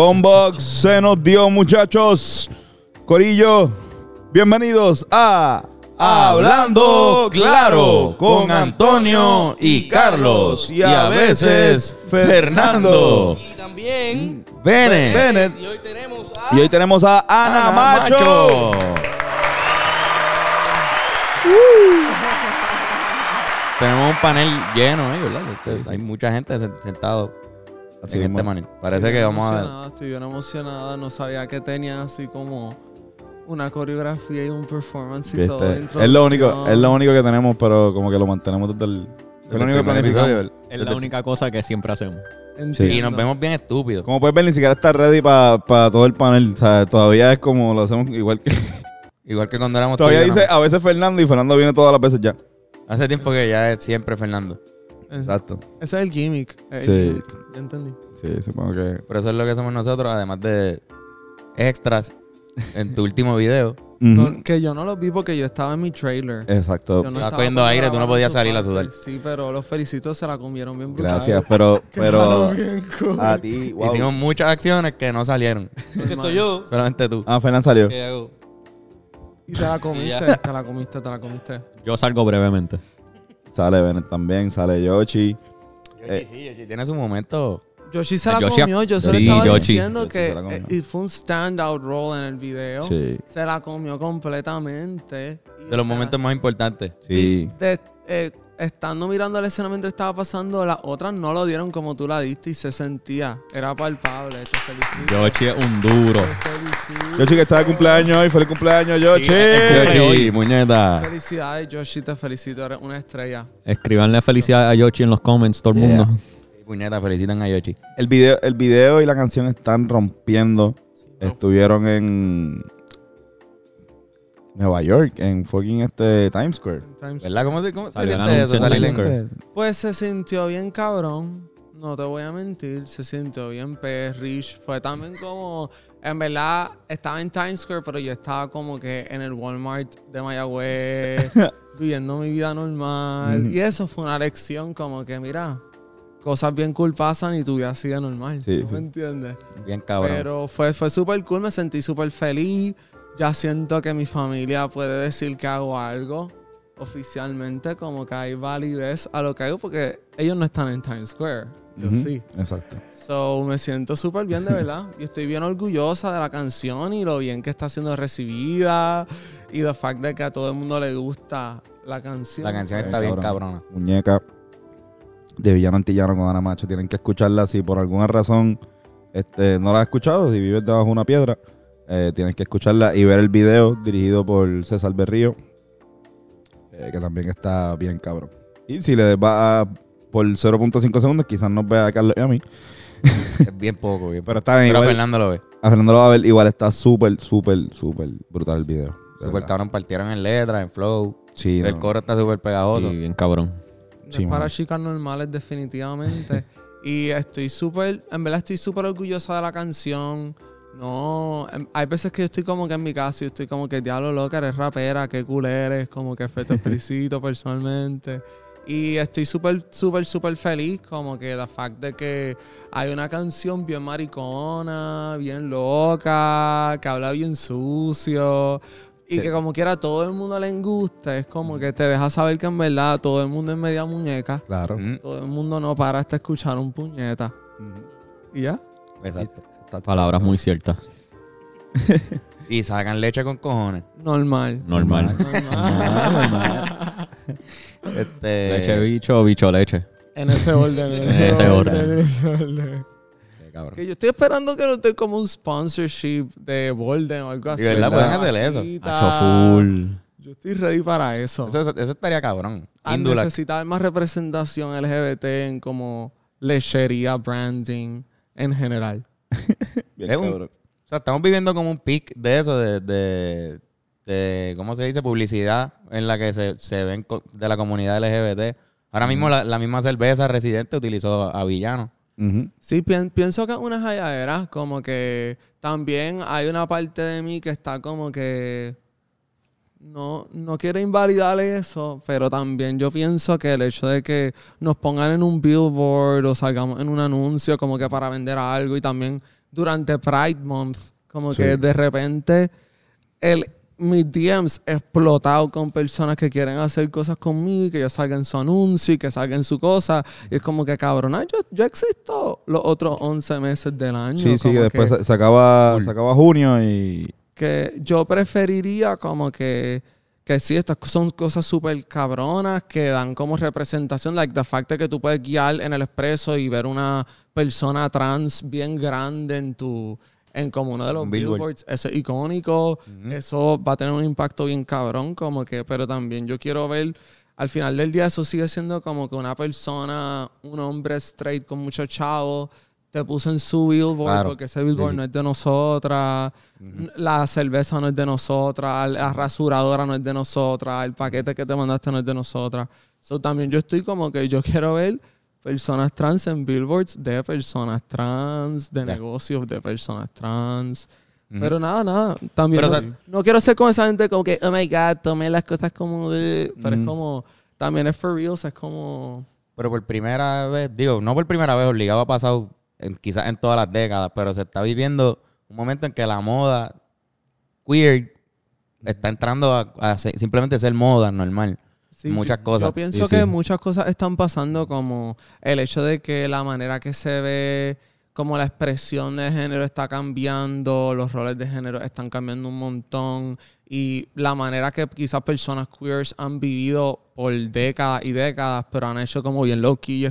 Combox se nos dio, muchachos. Corillo, bienvenidos a Hablando Claro con Antonio y Carlos y a veces Fernando. Y también. Bene. Bennett. Y hoy tenemos a. Y hoy tenemos a Ana, Ana Macho. Tenemos un panel lleno, ¿eh? ¿verdad? Hay mucha gente sen- sentado Así en este. Parece que vamos a Estoy bien emocionada. No sabía que tenía así como una coreografía y un performance y todo. de ¿Viste? Es lo único, es lo único que tenemos, pero como que lo mantenemos desde el, es lo único que planificamos. episodio. Es la única cosa que siempre hacemos. Entiendo. Y nos vemos bien estúpidos. Como puedes ver, ni siquiera está ready para todo el panel. O sea, todavía es como lo hacemos igual que. Igual que cuando éramos todavía tú y yo, dice ¿no? a veces Fernando y Fernando viene todas las veces ya. Hace tiempo que ya es siempre Fernando. Exacto. Ese es el gimmick. el Sí. gimmick, Ya entendí. Sí, supongo que. Pero eso es lo que somos nosotros, además de extras en tu último video. No, que yo no lo vi porque yo estaba en mi trailer. Exacto. Yo no estaba cogiendo aire, tú no podías salir a sudar. Sí, pero los felicito, se la comieron bien brutal. Gracias, pero, pero cool. a ti, wow. Hicimos muchas acciones que no salieron. Excepto yo. Solamente tú. Ah, Fernando salió. ¿Qué hago? Y te la comiste, te la comiste, te la comiste. Yo salgo brevemente. Sale Bennett también, sale Yoshi. Eh, sí, Yoshi tiene su momento. Yoshi se la Yoshi- comió, yo se Sí, estaba Yoshi. diciendo Yoshi que eh, y fue un standout role en el video. Sí, Se la comió completamente. De los sea, momentos más importantes. sí. de- eh, estando mirando la escena mientras estaba pasando, las otras no lo dieron como tú la diste y se sentía. Era palpable. Te felicito. Yoshi es un duro. Te. Yoshi que está de cumpleaños hoy, feliz cumpleaños, Yoshi. hoy. Yoshi, muñeca. Felicidades, Yoshi, te felicito. Eres una estrella. Escribanle felicidades a Yoshi en los comments, todo el Yeah. mundo. Puñeta, felicitan a Yoshi. El video, el video y la canción están rompiendo. Estuvieron en Nueva York, en fucking este Times Square. Times- ¿Verdad? ¿Cómo se, cómo Salió eso? en Times Square. Pues se sintió bien cabrón. No te voy a mentir. Se sintió bien perrish. Fue también como. En verdad, estaba en Times Square, pero yo estaba como que en el Walmart de Mayagüez, viviendo mi vida normal. Y eso fue una lección, como que, mira, cosas bien cool pasan y tu vida sigue normal. Sí, ¿Tú sí. ¿Me entiendes? Bien cabrón. Pero fue, fue súper cool, me sentí súper feliz. Ya siento que mi familia puede decir que hago algo oficialmente, como que hay validez a lo que hago, porque ellos no están en Times Square. Yo sí. Exacto. So me siento súper bien, de verdad. y estoy bien orgullosa de la canción y lo bien que está siendo recibida. Y the fact de que a todo el mundo le gusta la canción. La canción está bien cabrona. Muñeca de Villano Antillano con Ana Macho. Tienen que escucharla si por alguna razón este, no la has escuchado, si vives debajo de una piedra, eh, tienes que escucharla y ver el video dirigido por César Berrío, eh, que también está bien cabrón. Y si le va a- por 0.5 segundos, quizás nos vea a Carlos y a mí. Es bien poco. Bien Pero está bien, Pero igual, Fernando lo ve. a Fernando lo va a ver, igual está súper, súper, súper brutal el video. verdad. cabrón, partieron en letra, en flow. Sí, El no. coro está súper pegajoso. Sí, bien cabrón. Sí, es para chicas normales, definitivamente. y estoy súper, en verdad estoy súper orgullosa de la canción. No, em, hay veces que yo estoy como que en mi casa y estoy como que diablo loca, eres rapera, qué cool eres, como que te felicito personalmente. Y estoy súper, súper, súper feliz, como que la fact de que hay una canción bien maricona, bien loca, que habla bien sucio. Y Sí. que como quiera a todo el mundo le gusta, es como que te deja saber que en verdad todo el mundo es media muñeca. Claro. Mm, Todo el mundo no para hasta escuchar un puñeta. ¿Y ya? Exacto. Palabras muy ciertas. Y sacan leche con cojones. Normal. Normal. Normal. Este. Leche bicho, bicho leche. en ese orden. En En ese, ese orden. orden. en ese orden. Cabrón. Que yo estoy esperando que no esté como un sponsorship de Bolden o algo así. Y verdad, pueden hacer eso. Full. Yo estoy ready para eso. Eso, eso estaría cabrón. Indulac. necesitar más representación LGBT en como lechería, branding en general. Bien Es un- cabrón. O sea, estamos viviendo como un pic de eso, de, de, de, ¿cómo se dice? Publicidad en la que se, se ven de la comunidad LGBT. Ahora mismo la, la misma cerveza Residente utilizó a Villano. Sí, pien- pienso que es una halladera, como que también hay una parte de mí que está como que no, no quiero invalidar eso, pero también yo pienso que el hecho de que nos pongan en un billboard o salgamos en un anuncio como que para vender algo y también durante Pride Month, como Sí. que de repente el, mis DMs explotado con personas que quieren hacer cosas conmigo, que yo salga en su anuncio y que salga en su cosa. Y es como que, cabrona, yo, yo existo los otros 11 meses del año. Sí, sí, que después que- se, se acaba, se acaba junio y... que yo preferiría como que que sí, estas son cosas súper cabronas que dan como representación, like the fact de que tú puedes guiar en el expreso y ver una persona trans bien grande en tu en como uno de los billboard. billboards, eso es icónico, eso va a tener un impacto bien cabrón, como que, pero también yo quiero ver, al final del día eso sigue siendo como que una persona, un hombre straight con mucho chavo, te puso en su billboard Claro. porque ese billboard Sí, no es de nosotras, la cerveza no es de nosotras, la rasuradora no es de nosotras, el paquete que te mandaste no es de nosotras. So, también yo estoy como que yo quiero ver personas trans en billboards de personas trans, de Ya. negocios de personas trans. Ujú. Pero nada, nada. También Pero, no, o sea- no quiero ser como esa gente como que, oh my God, tomé las cosas como de... Pero es Mm. como, también es for reals, es como... Pero por primera vez, digo, no por primera vez, obligado ha pasado en- quizás en todas las décadas, pero se está viviendo un momento en que la moda queer está entrando a, a ser- simplemente ser moda normal. Sí, Muchas yo- cosas. Yo pienso Sí, que sí. muchas cosas están pasando como el hecho de que la manera que se ve, como la expresión de género está cambiando, los roles de género están cambiando un montón y la manera que quizás personas queers han vivido por décadas y décadas, pero han hecho como bien low key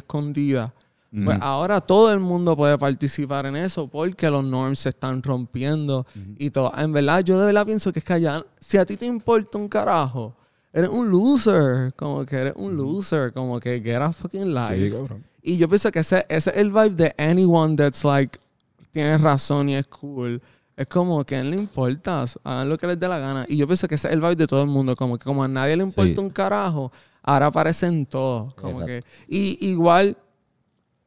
escondida. Pues ahora todo el mundo puede participar en eso porque los norms se están rompiendo y todo. En verdad, yo de verdad pienso que es que allá, si a ti te importa un carajo, eres un loser. Como que eres un loser. Como que get a fucking life. Sí. Y yo pienso que ese, ese es el vibe de anyone that's like, tiene razón y es cool. Es como que a él le importa, hagan lo que les dé la gana. Y yo pienso que ese es el vibe de todo el mundo. Como que como a nadie le importa Sí. un carajo, ahora aparecen todos. Como Exacto. que, y igual,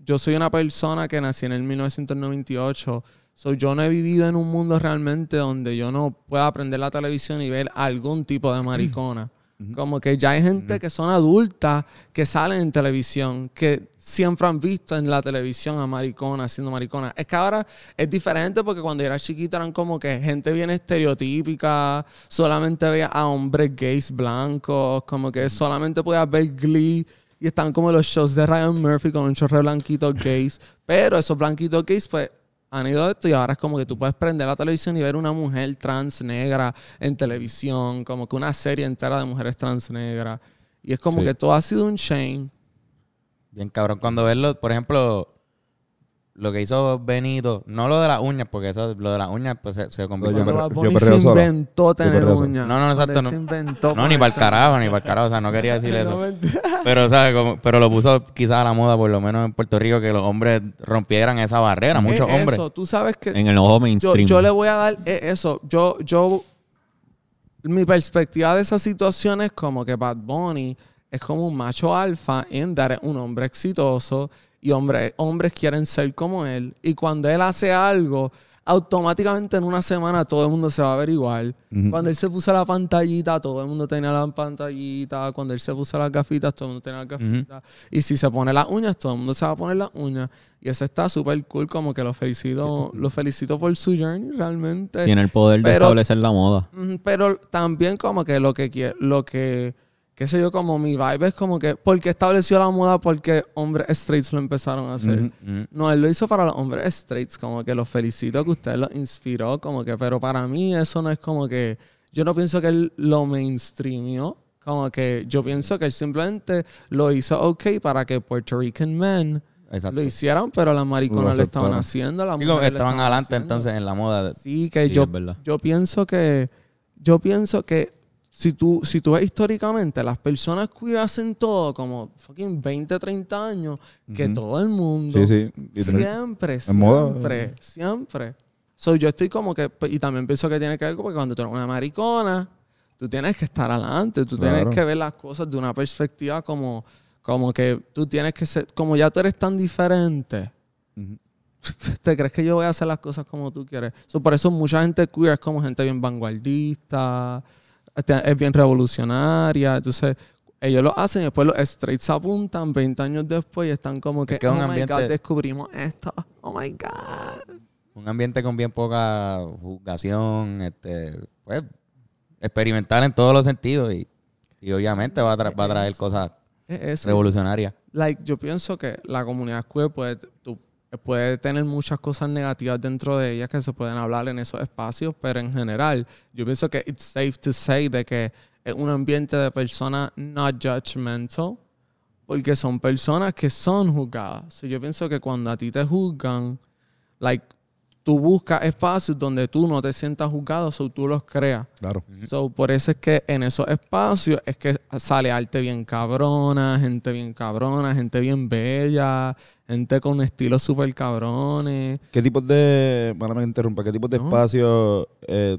yo soy una persona que nací en el 1998. So, yo no he vivido en un mundo realmente donde yo no pueda aprender la televisión y ver algún tipo de maricona. Como que ya hay gente que son adultas que salen en televisión, que siempre han visto en la televisión a mariconas siendo mariconas. Es que ahora es diferente porque cuando yo era chiquita eran como que gente bien estereotípica, solamente veía a hombres gays blancos, como que solamente podías ver Glee y están como los shows de Ryan Murphy con un chorro de blanquitos gays. Pero esos blanquitos gays, pues han ido de esto y ahora es como que tú puedes prender la televisión y ver una mujer trans negra en televisión, como que una serie entera de mujeres trans negras. Y es como Sí. que todo ha sido un chain. Bien cabrón. Cuando verlo, por ejemplo, lo que hizo Benito, no lo de las uñas, porque eso, lo de las uñas, pues se, se Yo convirtió en... Yo Bunny perreo se inventó tener uñas. No, no, exacto, no. Se inventó No, ni para el carajo, ni para el carajo. O sea, no quería decir eso. Pero, ¿sabes? Como- pero lo puso quizás a la moda, por lo menos en Puerto Rico, que los hombres rompieran esa barrera. Muchos Es hombres. Eso, tú sabes que En el ojo yo, mainstream. yo le voy a dar eh, eso. Yo, yo, mi perspectiva de esa situación es como que Bad Bunny es como un macho alfa en dar un hombre exitoso y hombre, hombres quieren ser como él. Y cuando él hace algo, automáticamente en una semana todo el mundo se va a ver igual. Cuando él se puso la pantallita, todo el mundo tenía la pantallita. Cuando él se puso las gafitas, todo el mundo tenía las gafitas. Y si se pone las uñas, todo el mundo se va a poner las uñas. Y eso está súper cool, como que lo felicito, lo felicito por su journey realmente. Tiene el poder de establecer la moda. Pero también como que lo que lo que, qué sé yo, como mi vibe es como que, porque estableció la moda porque hombres straights lo empezaron a hacer. Mm. No, él lo hizo para los hombres straights, como que los felicito que usted los inspiró, como que, pero para mí eso no es como que, yo no pienso que él lo mainstreamió, como que yo pienso que él simplemente lo hizo ok para que Puerto Rican men Exacto. lo hicieran, pero las mariconas Lo estaban haciendo, las Digo, estaban estaban adelante haciendo. entonces en la moda. Sí, que Sí, yo, yo pienso que yo pienso que si tú, si tú ves históricamente, las personas que hacen todo como fucking 20, 30 años, que Ujú. todo el mundo Sí, sí. Y siempre, moda. siempre, siempre. So, yo estoy como que, pues, y también pienso que tiene que ver porque cuando tú eres una maricona, tú tienes que estar adelante, tú tienes Claro. que ver las cosas de una perspectiva como, como que tú tienes que ser, como ya tú eres tan diferente, Ujú. ¿Te crees que yo voy a hacer las cosas como tú quieres? So, por eso mucha gente queer es como gente bien vanguardista. Este, es bien revolucionaria. Entonces, ellos lo hacen y después los straights apuntan 20 años después y están como que, Es que es oh un my ambiente- God, descubrimos esto. Oh my God. Un ambiente con bien poca juzgación, este, pues, experimental en todos los sentidos y, y obviamente va a, va a traer cosas Es revolucionarias. like, yo pienso que la comunidad queer puede, tú- puede tener muchas cosas negativas dentro de ellas que se pueden hablar en esos espacios, pero en general, yo pienso que it's safe to say de que es un ambiente de personas not judgmental, porque son personas que son juzgadas. So, yo pienso que cuando a ti te juzgan, like, tú buscas espacios donde tú no te sientas juzgado, o tú los creas. Claro. So, por eso es que en esos espacios es que sale arte bien cabrona, gente bien cabrona, gente bien bella, gente con estilos súper cabrones. ¿Qué tipos de, para me interrumpa, qué tipos de No. espacios eh,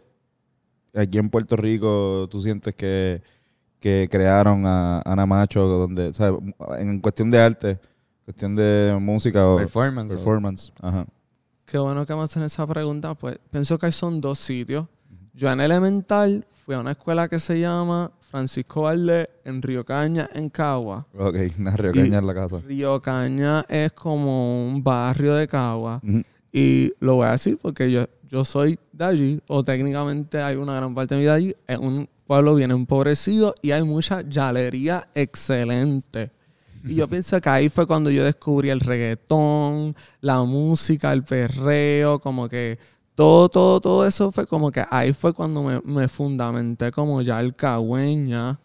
aquí en Puerto Rico tú sientes que, que crearon a Ana Macho, donde, o sea, en cuestión de arte, cuestión de música o Performance. o- performance? Ajá. Qué bueno que me hacen esa pregunta. Pues pienso que son dos sitios. Yo en elemental fui a una escuela que se llama Francisco Valdés en Río Caña, en Cagua. Ok, río caña en la casa. Río Caña es como un barrio de Cagua. Y lo voy a decir porque yo, yo soy de allí, o técnicamente hay una gran parte de mi vida allí. Es un pueblo bien empobrecido y hay mucha llalería excelente. Y yo pienso que ahí fue cuando yo descubrí el reggaetón, la música, el perreo, como que todo, todo, todo eso fue como que ahí fue cuando me, me fundamenté como ya el cagüeña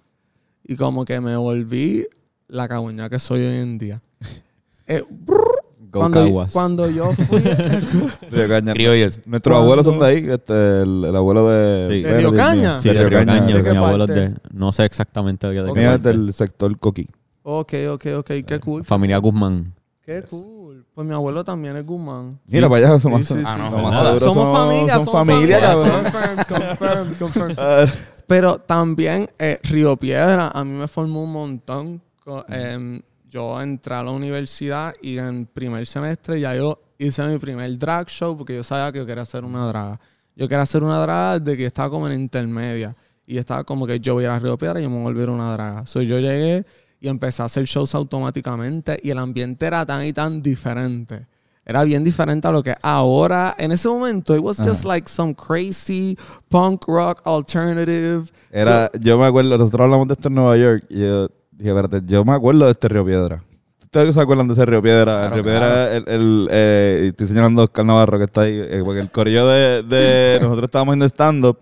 y como que me volví la cagüeña que soy hoy en día. Eh, Go cuando, Caguas. cuando yo fui Río Caña. Criollos. Nuestros abuelos son de ahí, este, el, el abuelo de... Sí. ¿De Río. Caña? Sí, de Río Caña. ¿De qué Mi abuelo es de... No sé exactamente de qué Ok. Mío es del sector Coqui. Ok, ok, ok. Qué cool. Familia Guzmán. Qué cool. Pues mi abuelo también es Guzmán. Mira, para allá somos, Sí, sí, Ah, no, Somos son- familia, somos familia, familia. cabrón. Confirm, confirm, confirm. Pero también eh, Río Piedra a mí me formó un montón. Co- em, yo entré a la universidad y en primer semestre ya yo hice mi primer drag show porque yo sabía que yo quería hacer una draga. Yo quería hacer una draga desde que estaba como en intermedia. Y estaba como que yo voy a Río Piedra y yo me voy a volver una draga. So yo llegué y empecé a hacer shows automáticamente y el ambiente era tan y tan diferente. Era bien diferente a lo que ahora, en ese momento, it was just like some crazy punk rock alternative. Era, yo me acuerdo, nosotros hablamos de esto en Nueva York y yo dije, espérate, yo me acuerdo de este Río Piedra. ¿Ustedes se acuerdan de ese Río Piedra? el Claro, Río Piedra, el, el, eh, estoy señalando a Oscar Navarro que está ahí, eh, porque el de, de nosotros estábamos en stand-up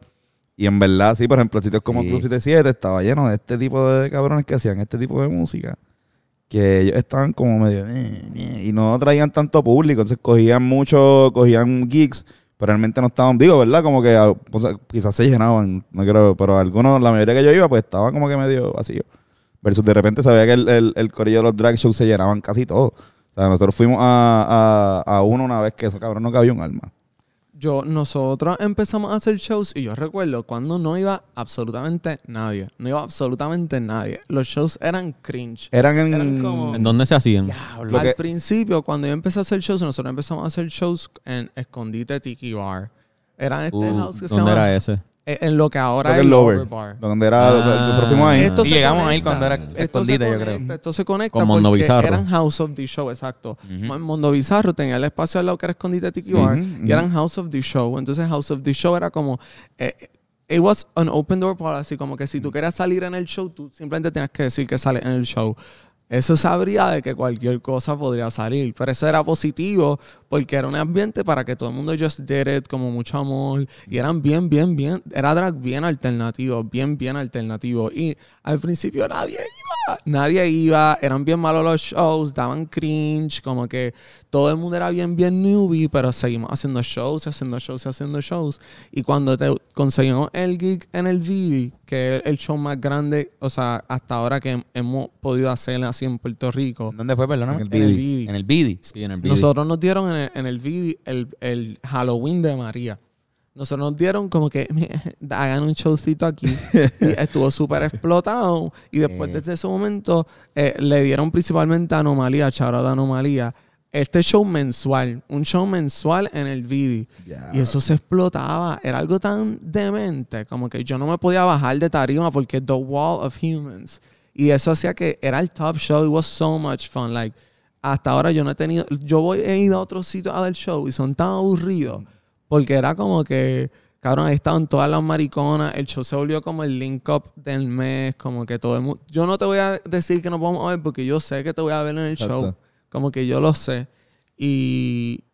y en verdad, sí, por ejemplo, sitios como Sí. Club 77 estaba lleno de este tipo de cabrones que hacían este tipo de música. Que ellos estaban como medio... eh, eh, y no traían tanto público, entonces cogían mucho, cogían gigs, pero realmente no estaban, digo, ¿verdad? Como que ah, o sea, quizás se llenaban, no creo, pero algunos, la mayoría que yo iba, pues estaban como que medio vacío. Versus de repente sabía que el, el, el corillo de los drag shows se llenaban casi todos. O sea, nosotros fuimos a, a, a uno una vez que eso, cabrón, no cabía un alma. Yo, nosotros empezamos a hacer shows y yo recuerdo cuando no iba absolutamente nadie. No iba absolutamente nadie. Los shows eran cringe. Eran en... Eran como- ¿En dónde se hacían? Al que- principio, cuando yo empecé a hacer shows, nosotros empezamos a hacer shows en Escondite Tiki Bar. Era este Uh, house que se ¿Dónde llama... era ese? Eh, En lo que ahora Creo que es el Lower Lower. Bar. Donde era... Ah. nosotros fuimos ahí. Esto Y llegamos ahí cuando era escondite, yo creo. Esto se conecta Con Mondo Bizarro. eran House of the Show, exacto. Ujú. En Mondo Bizarro tenía el espacio al lado que era Escondite Tiki Bar y eran House of the Show. Entonces House of the Show era como... eh, it was an open door policy, como que si tú querías salir en el show, tú simplemente tenías que decir que sales en el show. Eso sabría de que cualquier cosa podría salir, pero eso era positivo porque era un ambiente para que todo el mundo just did it, como mucho amor, y eran bien, bien, bien, era drag bien alternativo, bien, bien alternativo. Y al principio nadie iba, nadie iba, eran bien malos los shows, daban cringe, como que todo el mundo era bien, bien newbie, pero seguimos haciendo shows, haciendo shows, haciendo shows. Y cuando te conseguimos el gig en el VD, que es el show más grande, o sea, hasta ahora que hemos podido hacer así en Puerto Rico, ¿Dónde fue, perdóname? En el en el. En el Bidi. Sí, en el video. Nosotros nos dieron en el, en el VD el, el Halloween de María. Nosotros nos dieron como que hagan un showcito aquí. y estuvo súper explotado. Y después Eh. desde ese momento eh, le dieron principalmente a Anomalía, Charo de Anomalía, este show mensual, un show mensual en el video. Ya. Y eso se explotaba. Era algo tan demente, como que yo no me podía bajar de tarima porque The Wall of Humans. Y eso hacía que era el top show. It was so much fun. Like, hasta ahora yo no he tenido. Yo voy, he ido a otros sitios a dar show y son tan aburridos. Porque era como que. Cabrón, ahí estaban todas las mariconas. El show se volvió como el link up del mes. Como que todo el mundo. Yo no te voy a decir que nos vamos a ver porque yo sé que te voy a ver en el Exacto. show. Como que yo lo sé. Y.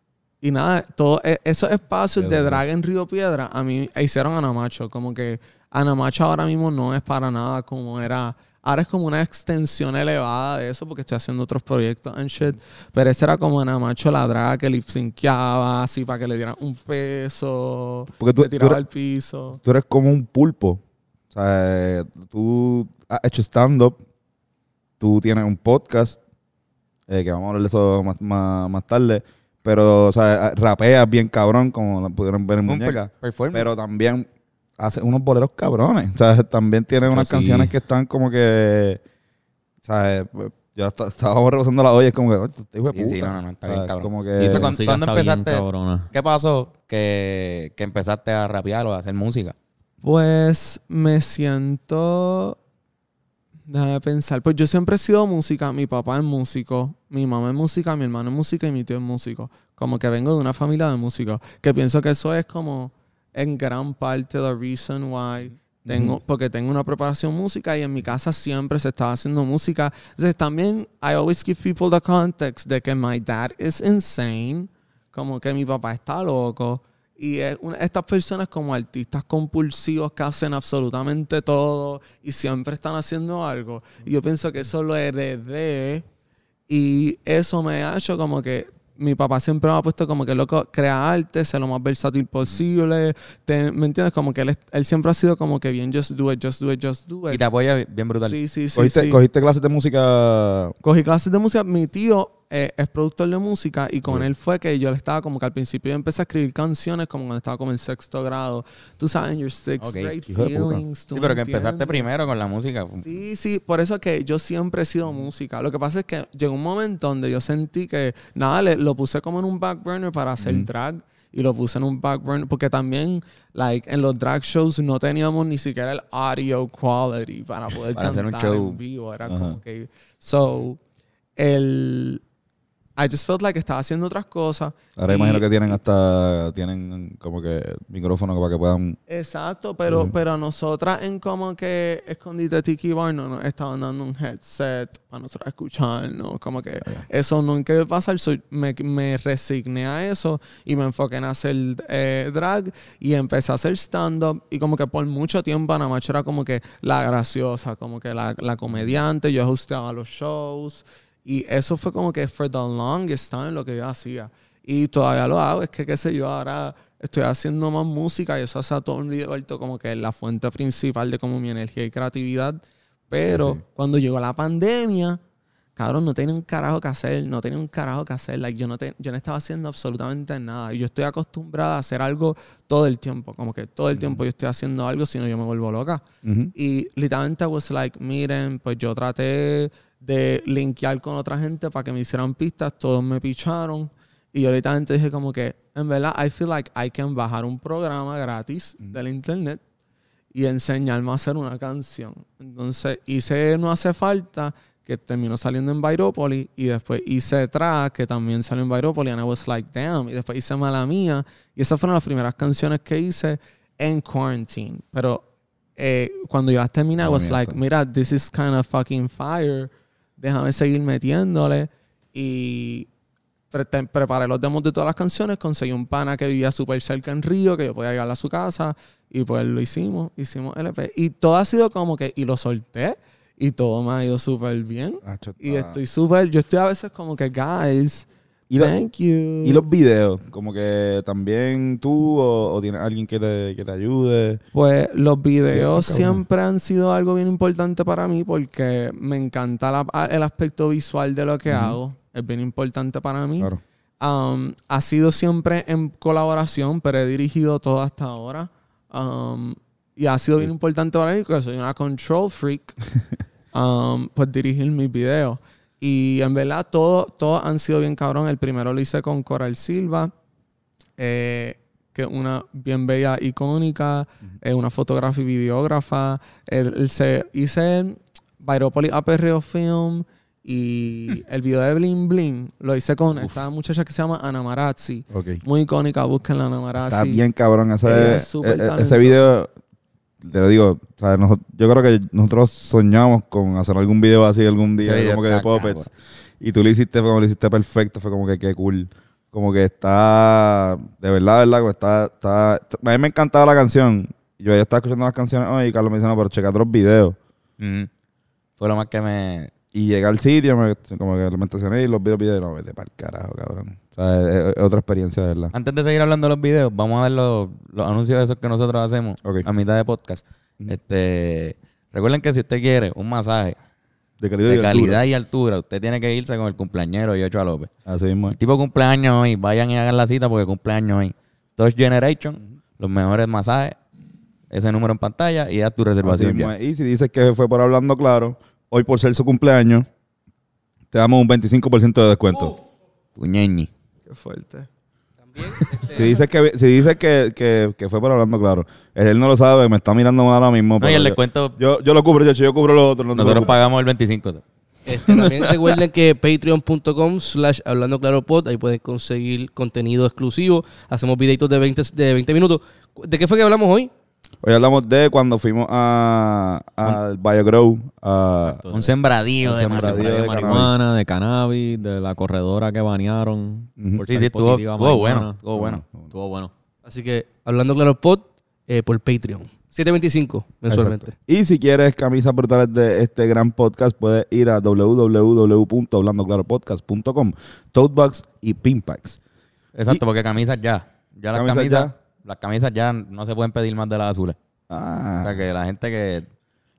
Y nada, todo e- esos espacios de drag en Río Piedra a mí hicieron a Namacho. Como que Anamacho ahora mismo no es para nada como era. Ahora es como una extensión elevada de eso porque estoy haciendo otros proyectos and shit. Pero ese era como Anamacho la drag que lip synceaba así para que le dieran un peso. Porque tú- se tiraba tú al piso. Tú eres como un pulpo. O sea, tú has hecho stand-up, tú tienes un podcast, eh, que vamos a hablar de eso más, más, más tarde, pero, o sea, rapeas bien cabrón, como lo pudieron ver en Un per- Muñeca, performance. pero también hace unos boleros cabrones. O sea, también tiene Yo unas sí. canciones que están como que, o sea, pues, ya está- estábamos repasando la olla, es como que, "Oye, este hijo de Sí, puta". sí, no, no, no, está O sea, bien cabrón. Como ¿Y que, tú cuándo está bien empezaste? ¿Qué pasó que, que empezaste a rapear o a hacer música? Pues me siento. Déjame pensar. Pues yo siempre he sido música. Mi papá es músico. Mi mamá es música. Mi hermano es música. Y mi tío es músico. Como que vengo de una familia de músicos. Que pienso que eso es como en gran parte the reason why. Tengo, Ujú. Porque tengo una preparación música y en mi casa siempre se estaba haciendo música. Entonces también, I always give people the context de que my dad is insane. Como que mi papá está loco. Y es una- estas personas como artistas compulsivos que hacen absolutamente todo y siempre están haciendo algo. Y yo pienso que eso lo heredé y eso me ha hecho como que mi papá siempre me ha puesto como que loco, crea arte, sea lo más versátil posible. Te- ¿Me entiendes? Como que él, él siempre ha sido como que bien, just do it, just do it, just do it. Y te apoya bien brutal. Sí, sí, sí. ¿Cogiste, sí. cogiste clases de música Cogí clases de música. Mi tío eh, es productor de música y con él fue que yo le estaba como que al principio yo empecé a escribir canciones como cuando estaba como en sexto grado. Tú sabes, en your sixth Ok. grade feelings. Sí, pero que empezaste primero con la música. Sí, sí, por eso que yo siempre he sido música. Lo que pasa es que llegó un momento donde yo sentí que, nada, le- lo puse como en un back burner para hacer Ujú. drag y lo puse en un back burner porque también, like, en los drag shows no teníamos ni siquiera el audio quality para poder Para hacer un cantar show. en vivo. Era como que, so, el, I just felt like estaba haciendo otras cosas. Ahora Y- imagino que tienen hasta, tienen como que micrófono para que puedan... Exacto, pero, Ujú. pero nosotras en como que Escondite Tiki Bar no nos estaban dando un headset para nosotros escucharnos. Como que eso nunca iba a pasar. So, me, me resigné a eso y me enfoqué en hacer eh, drag y empecé a hacer stand-up. Y como que por mucho tiempo Ana Macho era como que la graciosa, como que la, la comediante. Yo hosteaba los shows. Y eso fue como que for the longest time lo que yo hacía. Y todavía lo hago. Es que, qué sé yo, ahora estoy haciendo más música y eso se ha todo un vuelto como que la fuente principal de como mi energía y creatividad. Pero Sí. cuando llegó la pandemia, cabrón, no tenía un carajo que hacer, no tenía un carajo que hacer. Like, yo, no te- yo no estaba haciendo absolutamente nada. Y yo estoy acostumbrada a hacer algo todo el tiempo. Como que todo el tiempo yo estoy haciendo algo, si no yo me vuelvo loca. Ujú. Y literalmente I was like, miren, pues yo traté de linkear con otra gente para que me hicieran pistas, todos me picharon. Y yo literalmente dije como que, en verdad, I feel like I can bajar un programa gratis del internet y enseñarme a hacer una canción. Entonces hice No Hace Falta, que terminó saliendo en Vairópolis, y después hice Track, que también salió en Vairópolis, and I was like, damn. Y después hice Mala Mía, y esas fueron las primeras canciones que hice en Quarantine. Pero eh, cuando yo las terminé, I was like, mira, this is kind of fucking fire. Déjame seguir metiéndole. Y pre- preparé los demos de todas las canciones. Conseguí un pana que vivía súper cerca en Río, que yo podía llegar a su casa. Y pues lo hicimos, hicimos LP. Y todo ha sido como que, y lo solté. Y todo me ha ido súper bien. Acho, Y estoy súper, yo estoy a veces como que, guys, ¿Y, la- thank you. y los videos, como que también tú o, o tienes alguien que te, que te ayude. Pues los videos Sí, siempre han sido algo bien importante para mí porque me encanta la- el aspecto visual de lo que hago. Es bien importante para mí. Claro. Um, ha sido siempre en colaboración, pero he dirigido todo hasta ahora. Um, y ha sido bien importante para mí porque soy una control freak. um, pues dirigir mis videos. Y en verdad, todos todo han sido bien cabrón. El primero lo hice con Coral Silva, eh, que es una bien bella, icónica, una fotógrafa y videógrafa. Él se hice Viropolis Aperreo Film y el video de Bling Bling lo hice con esta muchacha que se llama Ana Marazzi. Ok. Muy icónica, busquen la Ana Marazzi. Está bien cabrón. Ese, es e- e- ese video, te lo digo, o sea, yo creo que nosotros soñamos con hacer algún video así algún día, como que de puppets. Y tú lo hiciste, fue como lo hiciste perfecto, fue como que qué cool. Como que está, de verdad, de verdad, está, está, a mí me encantaba la canción. Yo ya estaba escuchando las canciones hoy y Carlos me dice, no, pero checa otros videos. Fue lo más que me... Y llegué al sitio, me, como que me estacioné y los vi los videos y no, vete para el carajo, cabrón. O sea, es, es otra experiencia, de verdad. Antes de seguir hablando de los videos, vamos a ver los, los anuncios de esos que nosotros hacemos a mitad de podcast. Este, recuerden que si usted quiere un masaje De calidad de y altura. y altura, usted tiene que irse con el cumpleañero Yocho López. Así mismo. El tipo cumpleaños hoy, vayan y hagan la cita porque cumpleaños hoy. Touch Generation, los mejores masajes, ese número en pantalla y haz tu Así reservación mismo ya. es. Y si dices que fue por hablando claro, hoy por ser su cumpleaños, te damos un 25% de descuento. Puñeñi. Qué fuerte. También, este, Si dices que si dices que, que, que fue por hablando claro, él no lo sabe, me está mirando mal ahora mismo. No, y pero el yo- descuento, Yo, yo lo cubro, yo, yo cubro lo otro. no te nosotros preocupes. pagamos el 25. este, también recuerden que patreon.com slash hablando claro pod, ahí pueden conseguir contenido exclusivo. Hacemos videitos de 20, de 20 minutos. ¿De qué fue que hablamos hoy? Hoy hablamos de cuando fuimos a, al BioGrow. A, Un sembradío Un de sembradío de de marihuana, de cannabis, de la corredora que banearon. Ujú. por Sí, sí, estuvo, estuvo bueno. Estuvo bueno. Estuvo bueno. Así que hablando claro pod eh, por Patreon. 725 mensualmente. Exacto. Y si quieres camisas brutales de este gran podcast, puedes ir a www.hablandoclaropodcast.com, tote bags y pin packs. Exacto, porque camisas ya. Ya las Camisas camisas, ya. Las camisas ya no se pueden pedir más de las azules. O Ah, sea que la gente que,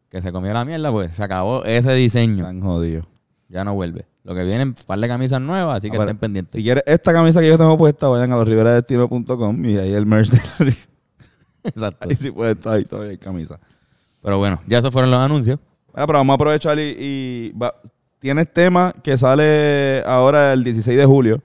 que se comió la mierda, pues se acabó ese diseño. tan jodido. Ya no vuelve. Lo que vienen, un par de camisas nuevas, así que estén pendientes. Si quieres esta camisa que yo tengo puesta, vayan a los riveradestino.com y ahí el merch de la Exacto. Ahí sí puede estar, ahí todavía hay camisa. Pero bueno, ya esos fueron los anuncios. Ah, pero vamos a aprovechar y, y va- tienes tema que sale ahora el 16 de julio.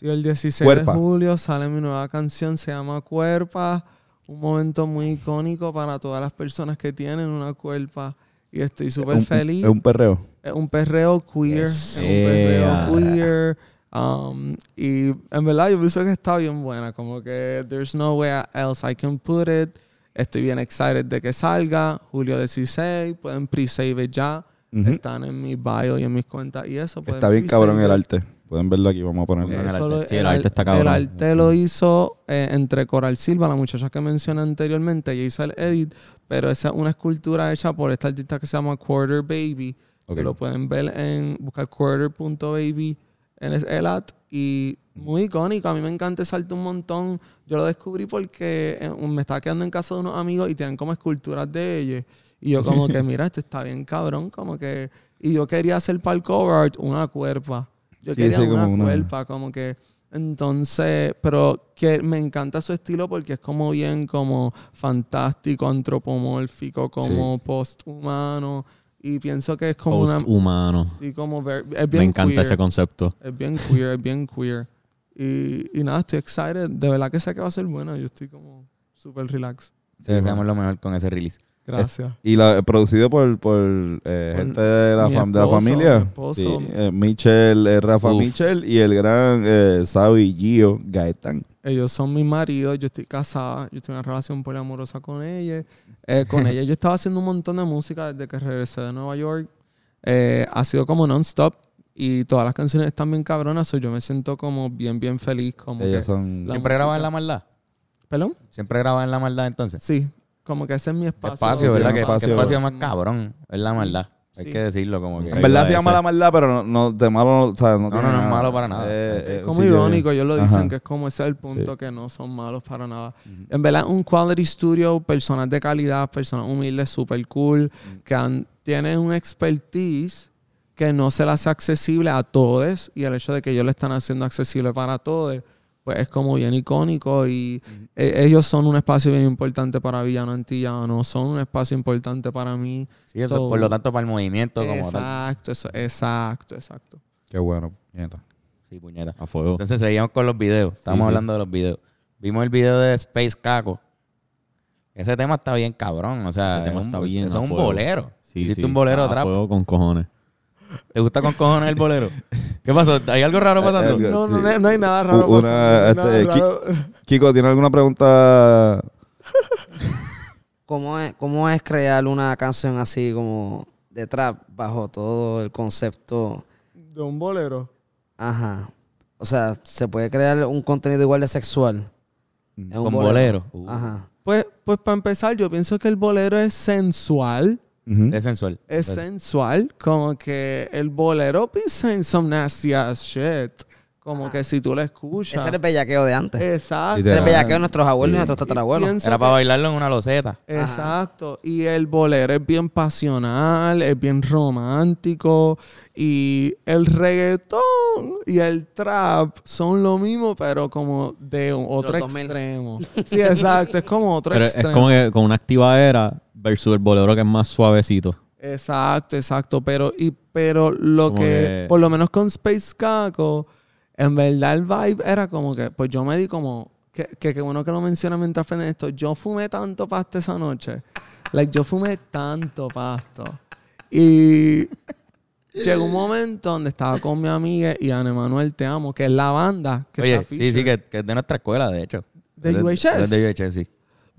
Sí, el 16 Cuerpa. de julio sale mi nueva canción, se llama Cuerpa. Un momento muy icónico para todas las personas que tienen una cuerpa. Y estoy Es súper un- feliz. Es un perreo. Es un perreo queer. Yes. Es un perreo queer. Um, y en verdad yo pienso que está bien buena. Como que there's no way else I can put it. Estoy bien excited de que salga. Julio 16. Pueden pre-save it ya. Ujú. Están en mi bio y en mis cuentas y eso. Está bien cabrón el it. arte. Pueden verlo aquí, vamos a ponerlo. en el arte. Sí, el arte ar- está cabrón. El arte lo hizo eh, entre Coral Silva, la muchacha que mencioné anteriormente. Ella hizo el edit, pero esa es una escultura hecha por esta artista que se llama Quarter Baby. Que lo pueden ver en buscar quarter.baby en el at. Y muy icónico. A mí me encanta ese arte un montón. Yo lo descubrí porque eh, me estaba quedando en casa de unos amigos y tienen como esculturas de ella. Y yo como que, mira, esto está bien cabrón. Como que... Y yo quería hacer para el cover art una cuerpa. Yo Sí, quería sí, una como una- cuerpa, como que... Entonces, pero que me encanta su estilo porque es como bien como fantástico, antropomórfico, como posthumano. Y pienso que es como Post una... humano. Sí, como ver, es bien Me encanta queer. ese concepto. Es bien queer, es bien queer. Y, y nada, estoy excited. De verdad que sé que va a ser buena. Yo estoy como súper relax. Te deseamos lo mejor con ese release. Gracias. Y la, producido por, por eh, Por gente de la, mi fam- de la esposo, familia. mi esposo. Sí, eh, Michel, eh, Rafa Uf. Michel y el gran eh, Sabi Gio Gaetán. Ellos son mis maridos, yo estoy casada, yo estoy en una relación poliamorosa con ella. Eh, con ella yo estaba haciendo un montón de música desde que regresé de Nueva York. Eh, ha sido como non-stop y todas las canciones están bien cabronas, so yo me siento como bien, bien feliz. Como Ellos que, son... ¿Siempre música. graban en la maldad? ¿Perdón? ¿Siempre graban en la maldad entonces? Sí, como que ese es mi espacio. Espacio, ¿verdad? Que espacio- espacio, más cabrón. Es la maldad. Hay Sí. que decirlo como que... En verdad se llama la maldad, pero no, no- de malo, o sea, no, No, tiene no, no es malo para nada. Eh, Es eh, como sí, irónico, ellos lo dicen Ajá. que es como ese es el punto Sí. que no son malos para nada. En verdad, un quality studio, personas de calidad, personas humildes, super cool, que han- tienen un expertise que no se le hace accesible a todos y el hecho de que ellos le están haciendo accesible para todos, pues es como bien icónico y eh, ellos son un espacio bien importante para Villano Antillano, son un espacio importante para mí. Sí, eso So- por lo tanto para el movimiento como tal. Exacto, eso, exacto, exacto. Qué bueno, nieta. Sí, puñeta. A fuego. Entonces seguimos con los videos. Estamos sí. hablando de los videos. Vimos el video de Space Caco. Ese tema está bien cabrón. O sea, Ese tema es un- está bien Eso es un bolero. Sí, Hiciste sí. un bolero a trap. fuego con cojones. ¿Te gusta con cojones el bolero? ¿Qué pasó? ¿Hay algo raro pasando? No, no, sí. no, hay- no hay nada raro. Una, pasando, no este, nada raro. Kiko, ¿tiene alguna pregunta? ¿Cómo es, ¿Cómo es crear una canción así como de trap bajo todo el concepto? De un bolero. Ajá. O sea, ¿se puede crear un contenido igual de sexual? un Con bolero. Uh, Ajá. Pues, pues para empezar, yo pienso que el bolero es sensual. Ujú. Es sensual. Es sensual. Como que el bolero be saying some nasty ass shit. Como que si tú lo escuchas. Ese era el bellaqueo de antes. Exacto. Ese era el bellaqueo de nuestros abuelos y nuestros tatarabuelos. Era para bailarlo en una loseta. Exacto. Y el bolero es bien pasional, es bien romántico. Y el reggaetón y el trap son lo mismo, pero como de otro Los 2000. extremo. Sí, exacto. Es como otro Pero es como que con una activadera versus el bolero que es más suavecito. Exacto, exacto. Pero, y, pero lo que, que- por lo menos con Space Caco, en verdad el vibe era como que, pues yo me di como, que, que, que bueno que lo menciona mientras fue esto, yo fumé tanto pasto esa noche. Like, yo fumé tanto pasto. Y llegó un momento donde estaba con mi amiga y Ana Manuel Te Amo, que es la banda que Oye, está sí, sí, que, que es de nuestra escuela, de hecho. ¿De Es UHS? de UHS, sí.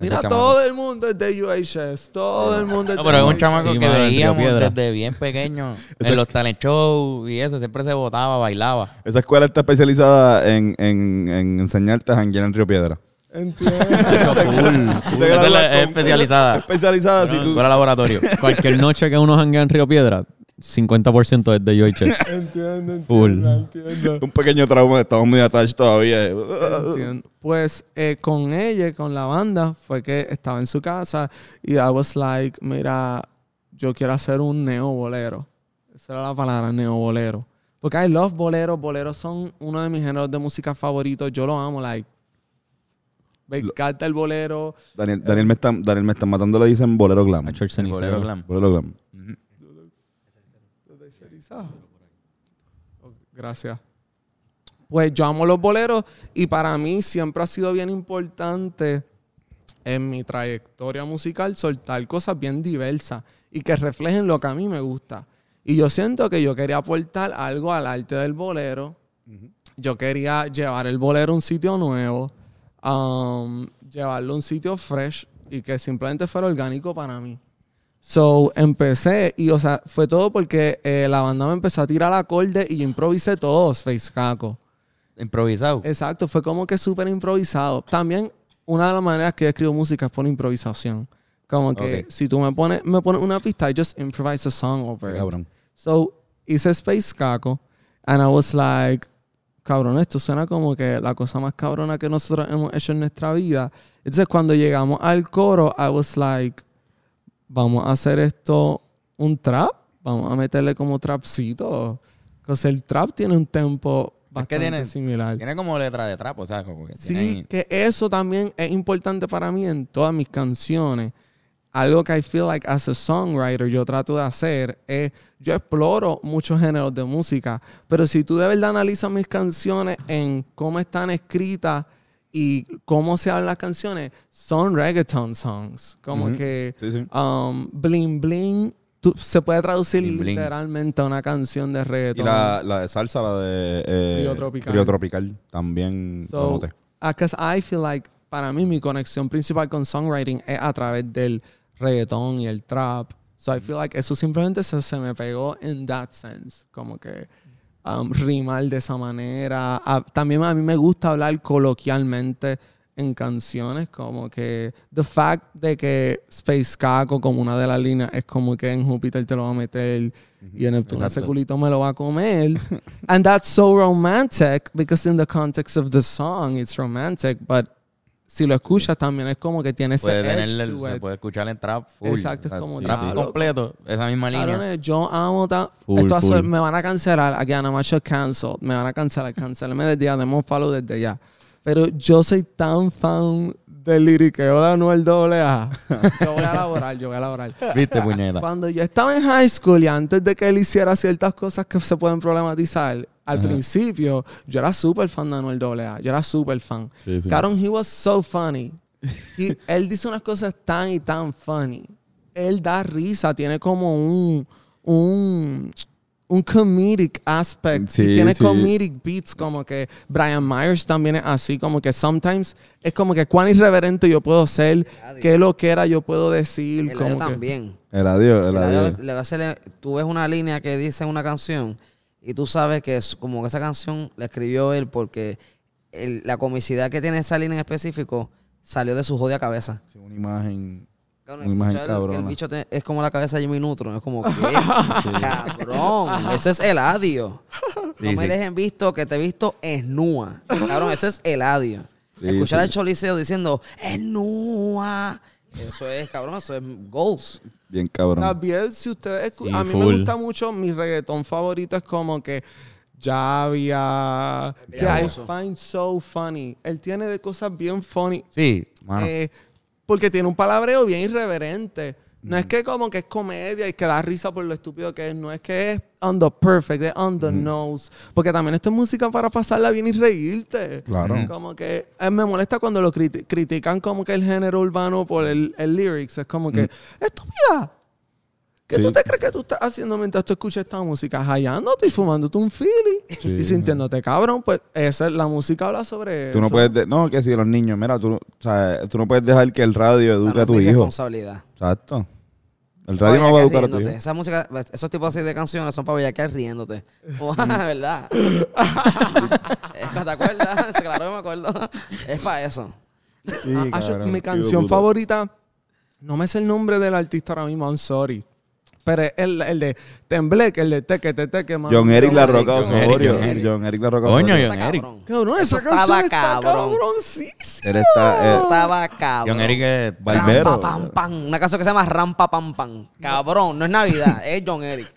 Mira, todo el mundo es de UHS. Todo el mundo es No, de pero es un chamaco Sí, que Río veíamos desde bien pequeño en los talent shows y eso. Siempre se votaba, bailaba. Esa escuela está especializada en, en, en enseñarte a janguear en Río Piedra. Entiendo. Esa es la- es especializada. Especializada, si tú... Escuela laboratorio. Cualquier noche que uno janguea en Río Piedra, 50% es de UHS. Entiendo, entiendo, Full. entiendo. Un pequeño trauma, estamos muy attached todavía. Entiendo. Pues eh, con ella, con la banda, fue que estaba en su casa y I was like, mira, yo quiero hacer un neo bolero. Esa era la palabra, neo bolero. Porque I love boleros. Boleros son uno de mis géneros de música favoritos. Yo lo amo, like. Me encanta el bolero. Daniel, Daniel, me está, Daniel me está matando, le dicen bolero glam. Bolero glam. Bolero glam. Oh, Gracias. Pues yo amo los boleros y para mí siempre ha sido bien importante en mi trayectoria musical soltar cosas bien diversas y que reflejen lo que a mí me gusta. Y yo siento que yo quería aportar algo al arte del bolero. Yo quería llevar el bolero a un sitio nuevo, um, llevarlo a un sitio fresh y que simplemente fuera orgánico para mí. So, empecé y, o sea, fue todo porque eh, la banda me empezó a tirar acorde y yo improvisé todo, Space Caco. Improvisado. Exacto, fue como que súper improvisado. También, una de las maneras que yo escribo música es por improvisación. Como que si tú me pones, me pones una pista, I just improvise a song over it. Cabrón. So, hice Space Caco and I was like, cabrón, esto suena como que la cosa más cabrona que nosotros hemos hecho en nuestra vida. Entonces, cuando llegamos al coro, I was like, vamos a hacer esto un trap, vamos a meterle como trapcito. Porque el trap tiene un tempo Es que bastante tiene- similar. Tiene como letra de trapo, o sea, como que Sí, tiene- que eso también es importante para mí en todas mis canciones. Algo que I feel like as a songwriter yo trato de hacer es, yo exploro muchos géneros de música, pero si tú de verdad analizas mis canciones en cómo están escritas y cómo se hablan las canciones, son reggaeton songs. Como Ujú. que Sí, sí. um, Bling Bling tú- se puede traducir Bling Bling. literalmente a una canción de Y reggaeton. la, la de salsa, la de... Eh, Frío tropical. Frío tropical. También So. Because I feel like, para mí, mi conexión principal con songwriting es a través del reggaetón y el trap. So I feel like eso simplemente se, se me pegó in that sense. Como que um, rimar de esa manera. Ah, también a mí me gusta hablar coloquialmente en canciones. Como que the fact de que Space Caco, como una de las líneas, es como que en Júpiter te lo va a meter y en Neptuno ese culito me lo va a comer. And that's so romantic because in the context of the song it's romantic, but si lo escuchas también es como que tiene ese edge el- se puede escuchar en trap full. Exacto, es como trap diablo. completo, esa misma línea. Cabrones, yo amo tan... Esto full. me van a cancelar. Again, I'm actually canceled. Me van a cancelar. Cancelarme desde ya. Demos follow desde ya. Pero yo soy tan fan del liriqueo de Anuel AA. Yo voy a elaborar, yo voy a elaborar. ¿Viste, puñeta? Cuando yo estaba en high school y antes de que él hiciera ciertas cosas que se pueden problematizar, al Ajá. principio yo era súper fan de Anuel AA. Yo era súper fan. Sí, sí. Cabrón, he was so funny. Y él dice unas cosas tan y tan funny. Él da risa, tiene como un, un, un comedic aspect. Sí, y tiene sí. comedic beats, como que Brian Myers también es así, como que sometimes es como que cuán irreverente yo puedo ser, qué lo que era yo puedo decir. El como que- también. El adiós, el El audio adiós. le va a hacer- tú ves una línea que dice en una canción y tú sabes que es como que esa canción la escribió él porque el- la comicidad que tiene esa línea en específico salió de su jodida cabeza. Sí, Una imagen. Una imagen el- cabrona. El bicho te- es como la cabeza de Jimmy Neutron. Es como, ¿qué? Cabrón, eso es Eladio. No Sí, me sí. dejen visto que te he visto esnúa. Cabrón, eso es Eladio. Sí, Escuchar al Choliseo diciendo esnúa. Eso es, cabrón, eso es goals. Bien cabrón. También, si ustedes escu- Sí, a mí me gusta mucho, mi reggaetón favorito es como que ya había que I find so funny. Él tiene de cosas bien funny. Sí, mano. eh, porque tiene un palabreo bien irreverente. No es que como que es comedia y que da risa por lo estúpido que es. No es que es on the perfect, es on the nose. Porque también esto es música para pasarla bien y reírte. Claro. Como que eh, me molesta cuando lo criti- critican como que el género urbano por el, el lyrics. Es como que, estúpida. ¿Qué Sí. tú te crees que tú estás haciendo mientras tú escuchas esta música? Hallándote y fumándote un Philly Sí. y sintiéndote cabrón. Pues esa es, la música habla sobre Tú no puedes. de- no, que si los niños, mira, tú, no- o sea, tú no puedes dejar que el radio O sea, eduque no a tu hijo. responsabilidad. Exacto. El radio no va a educar a tu hijo. Esa música, esos tipos así de canciones son para bellaquear riéndote. Oh, ¿Verdad? Que, ¿Te acuerdas? Claro que me acuerdo. Es para eso. Sí, Ah, ah, yo- mi canción favorita, no me sé el nombre del artista ahora mismo, I'm sorry. Pero es el, el de Tembleque, el de Teque, Teque, Teque, mami. John Eric La Roca John Osorio. John Eric. John La Roca Coño, Osorio. John Está Eric. cabrón. Eso esa canción estaba está cabrón. cabroncísima. Él está. Eso eh, estaba cabrón. John Eric es... Barbero. Rampa pam pam. Una canción que se llama Rampa pam pam. Cabrón, no es Navidad, es John Eric.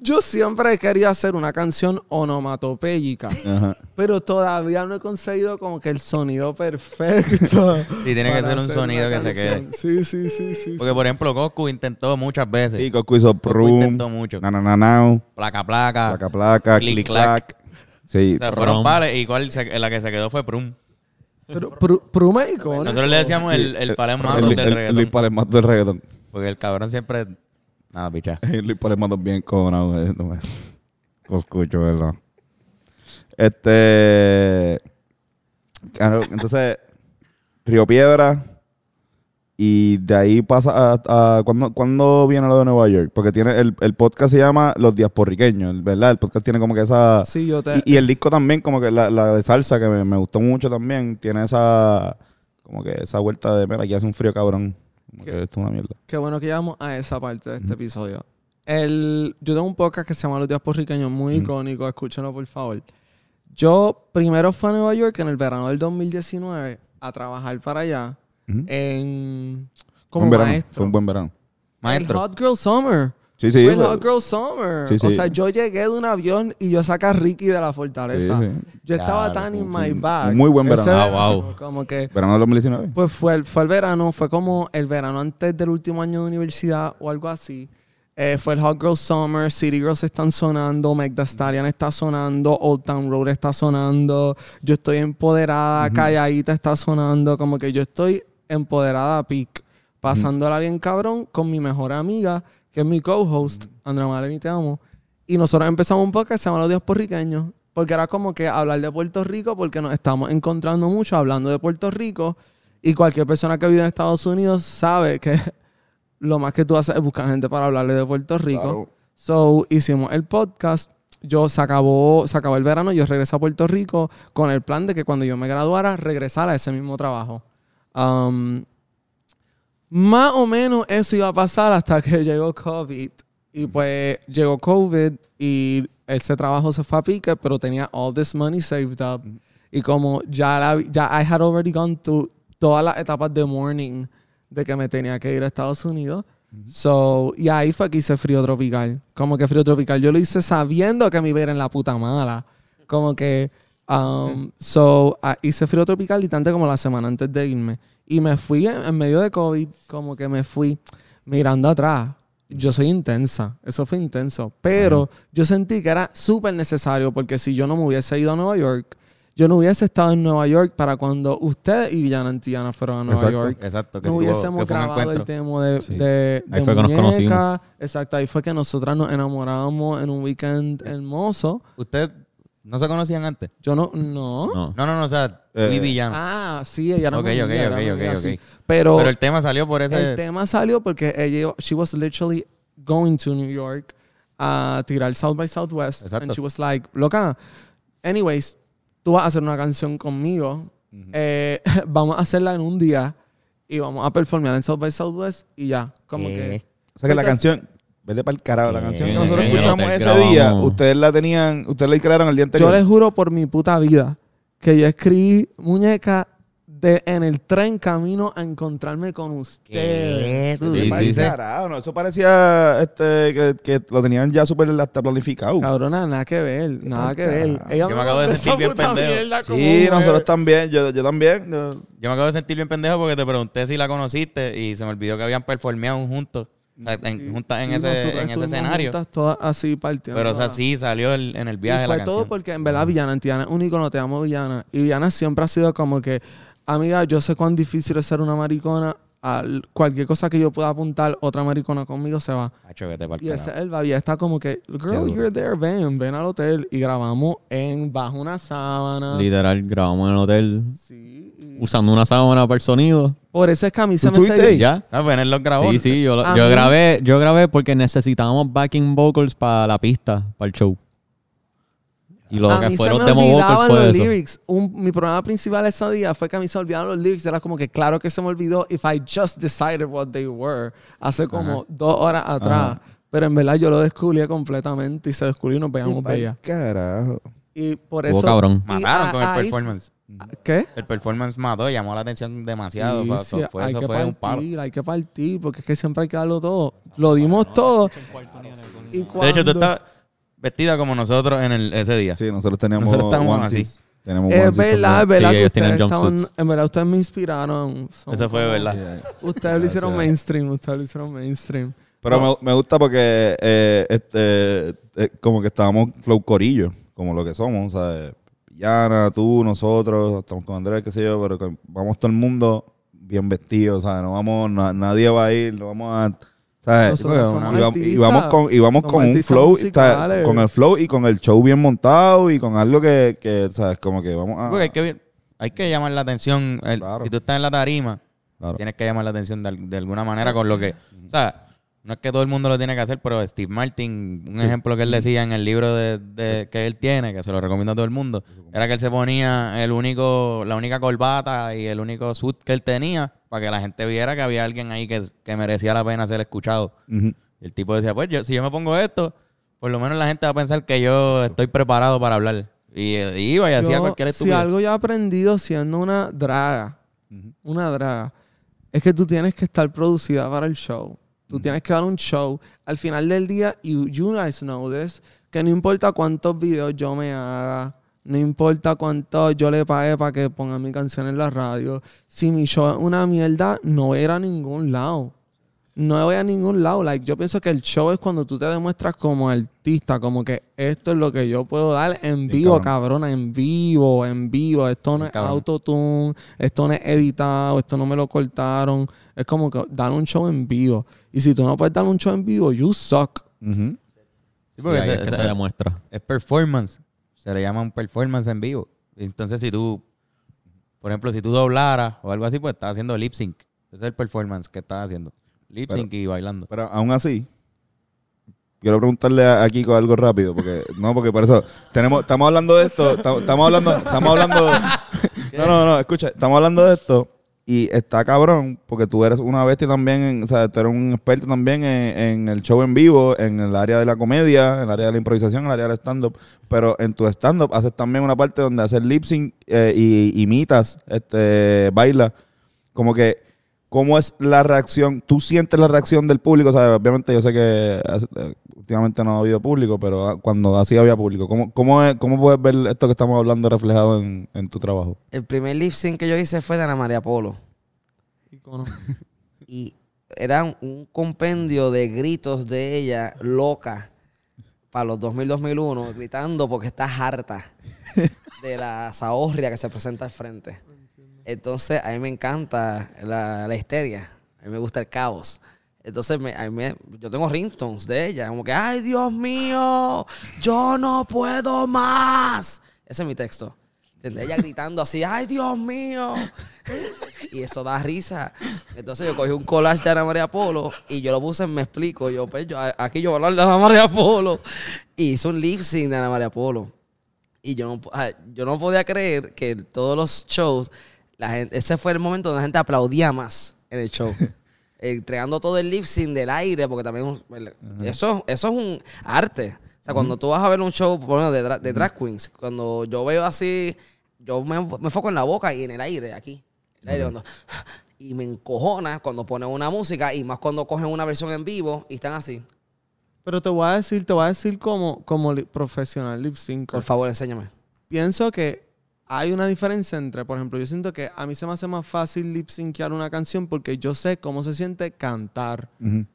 Yo siempre quería hacer una canción onomatopéyica, Ajá. pero todavía no he conseguido como que el sonido perfecto. Sí, tiene que ser un sonido que se canción. Sí, sí, sí, sí. Porque, por ejemplo, Goku intentó muchas veces. Sí, Coco hizo Goku Prum. intentó mucho. Na, na, na, now, Placa, placa. Placa, placa, Clic, clic, clac. clac. Sí. O sea, fueron pales y cuál se- la que se quedó fue Prum. Pero Pru- Prume es icónico. Nosotros le decíamos Sí, el, el el- el- del el- reggaetón. Palemato del reggaetón. Porque el cabrón siempre... Nada, picha. Luis Palemato bien cojonado. eh, no me- Lo escucho, ¿verdad? Este. claro, entonces, Río Piedra. Y de ahí pasa a. a- ¿cuándo, cuándo viene lo de Nueva York? Porque tiene el, el podcast se llama Los Diasporriqueños, ¿verdad? El podcast tiene como que esa. Sí, yo te... Y, y el disco también, como que la, la de salsa, que me, me gustó mucho también, tiene esa. Como que esa vuelta de. Mira, aquí hace un frío cabrón. Como que esto es una mierda. Qué bueno que llegamos a esa parte de este episodio. El, yo tengo un podcast que se llama Los Días Porriqueños, muy icónico, escúchenlo por favor. Yo primero fui a Nueva York en el verano del 2019 a trabajar para allá en, como un verano, maestro. Fue un buen verano. El Maestro. Hot Girl Summer. Sí, sí. Fue el fue- Hot Girl Summer. Sí, O sea, yo llegué de un avión y yo saqué a Ricky de la fortaleza. sí. Yo estaba Claro, tan in my bag. muy buen verano. Ah, verano, wow. Como que Verano del 2019. pues fue el, fue el verano, fue como el verano antes del último año de universidad o algo así. Eh, fue el Hot Girl Summer, City Girls están sonando, Meg Stallion está sonando, Old Town Road está sonando, yo estoy empoderada, Calladita está sonando, como que yo estoy empoderada a peak, pasándola bien cabrón con mi mejor amiga, que es mi co-host, Andrea Maleni, te amo. Y nosotros empezamos un podcast que se llama Los Días Porriqueños, porque era como que hablar de Puerto Rico, porque nos estamos encontrando mucho hablando de Puerto Rico. Y cualquier persona que vive en Estados Unidos sabe que lo más que tú haces es buscar gente para hablarle de Puerto Rico. Claro. So, hicimos el podcast. Yo se acabó, se acabó el verano, yo regresé a Puerto Rico con el plan de que cuando yo me graduara, regresara a ese mismo trabajo. Um, más o menos eso iba a pasar hasta que llegó COVID. Y pues llegó COVID y ese trabajo se fue a pique, pero tenía all this money saved up. Y como ya, la, ya I had already gone through todas las etapas de mourning de que me tenía que ir a Estados Unidos. So, y ahí fue que hice frío tropical. Como que frío tropical yo lo hice sabiendo que me iba a ir en la puta mala. Como que Um, so, ah, hice frío tropical y tanto como la semana antes de irme. Y me fui en, en medio de COVID, como que me fui mirando atrás. Yo soy intensa, eso fue intenso. Pero yo sentí que era súper necesario porque si yo no me hubiese ido a Nueva York, yo no hubiese estado en Nueva York para cuando ustedes y Villana Antillana fueron a Nueva Exacto. York. Exacto, que, no hubiésemos que grabado el tema de, Sí. de, Ahí de fue que nos conocimos. Exacto, ahí fue que nosotras nos enamoramos en un weekend hermoso. ¿Ustedes no se conocían antes? Yo no, no. No. No, no, no, o sea, tú Eh, y Villano. Ah, sí, ella era Ok, ok, ok, ok, ok. Pero, Pero el tema salió por ese... el tema salió porque ella, she was literally going to New York a tirar South by Southwest. Exacto. And she was like, loca, anyways, tú vas a hacer una canción conmigo. eh, vamos a hacerla en un día y vamos a performar en South by Southwest y ya. Como que... O sea que la canción, vete para el carajo, la canción que nosotros escuchamos ese grabamos. día, ustedes la tenían, ustedes la crearon el día anterior. Yo les juro por mi puta vida que yo escribí muñeca de, en el tren camino a encontrarme con ustedes. Sí, sí, sí. carajo, no, eso parecía este, que, que lo tenían ya súper hasta planificado. Cabrona, nada que ver, nada que ver. Ella Yo me acabo de sentir bien pendejo. Sí, nosotros también, yo, yo también. yo- Yo me acabo de sentir bien pendejo porque te pregunté si la conociste y se me olvidó que habían performeado juntos. En- juntas en ese, en ese escenario. todas así partiendo. Pero, o sea, sí salió el- en el viaje y la fue canción. todo porque en verdad Villana Antiana es un icono, te amo Villana. Y Villana siempre ha sido como que, amiga, yo sé cuán difícil es ser una maricona. Al, cualquier cosa que yo pueda apuntar, otra maricona conmigo se va. Y ese es el baby. Está como que, girl, you're there, ven, ven al hotel. Y grabamos en bajo una sábana. Literal, grabamos en el hotel Sí. y- usando una sábana para el sonido. Por eso es que a mí se ¿Tú me se-? ¿Ya? Ah, pues él los grabó. Sí, sí, yo, A yo grabé, yo grabé porque necesitábamos backing vocals para la pista, para el show. Y lo a que mí fue se me olvidaban fue los eso. lyrics. Un- mi problema principal ese día fue que a mí se me olvidaban los lyrics. Era como que claro que se me olvidó if I just decided what they were hace como dos horas atrás. Pero en verdad yo lo descubrí completamente y se descubrió y nos veíamos bella. Carajo. Y por Estuvo eso... cabrón. y Mataron a- con el ahí- performance. ¿Qué? El performance mató, llamó la atención demasiado. Sí, fue- sí, fue- hay eso que fue un palo. partir, hay que partir, porque es que siempre hay que darlo todo. Lo dimos todo. Y De hecho, tú cuando- estabas vestida como nosotros en el, ese día. Sí, nosotros teníamos Nosotros estábamos onesies. Tenemos Es verdad, es verdad Sí, que ustedes estaban, en verdad ustedes me inspiraron. Son Eso fue verdad. Ustedes lo hicieron mainstream, ustedes lo hicieron mainstream. Pero me, me gusta porque eh, este, eh, como que estábamos flow corillo, como lo que somos, o sea, Yana, tú, nosotros, estamos con Andrés, qué sé yo, pero que vamos todo el mundo bien vestidos, o sea, no vamos, na- nadie va a ir, no vamos a, ¿sabes? Nosotros porque somos y, vamos, y artistas. vamos con, y vamos con un flow, con el flow y con el show bien montado y con algo que, que ¿sabes? Como que vamos a... Porque hay que, ver- hay que llamar la atención. el- Claro. Si tú estás en la tarima, Claro. tienes que llamar la atención de alguna manera con lo que... O sea, no es que todo el mundo lo tiene que hacer, pero Steve Martin, un ejemplo que él decía en el libro de, de- que él tiene, que se lo recomiendo a todo el mundo, era que él se ponía el único, la única corbata y el único suit que él tenía para que la gente viera que había alguien ahí que, que merecía la pena ser escuchado. Y el tipo decía, pues yo, si yo me pongo esto, por lo menos la gente va a pensar que yo estoy preparado para hablar. Y, eh, iba y hacía cualquier si estupidez. algo yo he aprendido siendo una draga, una draga, es que tú tienes que estar producida para el show. Tú tienes que dar un show. Al final del día, you, you guys know this, que no importa cuántos videos yo me haga, no importa cuánto yo le pague para que ponga mi canción en la radio, si mi show es una mierda, no voy a ir a ningún lado. No voy a ningún lado. Like, yo pienso que el show es cuando tú te demuestras como artista, como que esto es lo que yo puedo dar en vivo, cabrón. cabrona, en vivo, en vivo. Esto no es cabrón. autotune, esto no es editado, esto no me lo cortaron. Es como que dar un show en vivo. Y si tú no puedes dar un show en vivo, you suck. Sí, porque Sí, ahí ese- es que ese- se demuestra. es performance. Se le llama un performance en vivo. Entonces, si tú, por ejemplo, si tú doblaras o algo así, pues estás haciendo lip sync. Ese es el performance que estás haciendo. Lip sync y bailando. Pero aún así, quiero preguntarle a, Kiko algo rápido, porque no, porque por eso tenemos, estamos hablando de esto, estamos, estamos hablando, estamos hablando, no, no, no, escucha, estamos hablando de esto y está cabrón, porque tú eres una bestia también, en, o sea, tú eres un experto también en, en el show en vivo, en el área de la comedia, en el área de la improvisación, en el área del stand-up, pero en tu stand-up haces también una parte donde haces lip sync eh, y imitas, este, bailas, como que ¿cómo es la reacción? ¿Tú sientes la reacción del público? O sea, obviamente yo sé que eh, últimamente no ha habido público, pero ah, cuando así había público, ¿cómo, cómo, es- cómo puedes ver esto que estamos hablando reflejado en, en tu trabajo? El primer lip sync que yo hice fue de Ana María Polo. Icono. Y era un- compendio de gritos de ella loca para los 2000-2001, gritando porque está harta de la zahorria que se presenta al frente. Entonces, a mí me encanta la, la histeria. A mí me gusta el caos. Entonces, me- a me- yo tengo ringtones de ella. Como que, ay, Dios mío, yo no puedo más. Ese es mi texto. Ella gritando así, ay, Dios mío. Y eso da risa. Entonces yo cogí un collage de Ana María Polo y yo lo puse en Me Explico. Yo, pues, yo, aquí yo voy a hablar de Ana María Polo. Y hice un lip sync de Ana María Polo. Y yo no, yo no podía creer que todos los shows, la gente, ese fue el momento donde la gente aplaudía más en el show. Entregando todo el lip sync del aire, porque también eso, eso es un arte. O sea, cuando tú vas a ver un show por ejemplo, de, dra- de drag queens, cuando yo veo así, yo me, me enfoco en la boca y en el aire, aquí. El aire, cuando- y me encojona cuando ponen una música y más cuando cogen una versión en vivo y están así. Pero te voy a decir, te voy a decir como, como li- profesional lip sync. Por favor, enséñame. Pienso que hay una diferencia entre, por ejemplo, yo siento que a mí se me hace más fácil lip syncear una canción porque yo sé cómo se siente cantar.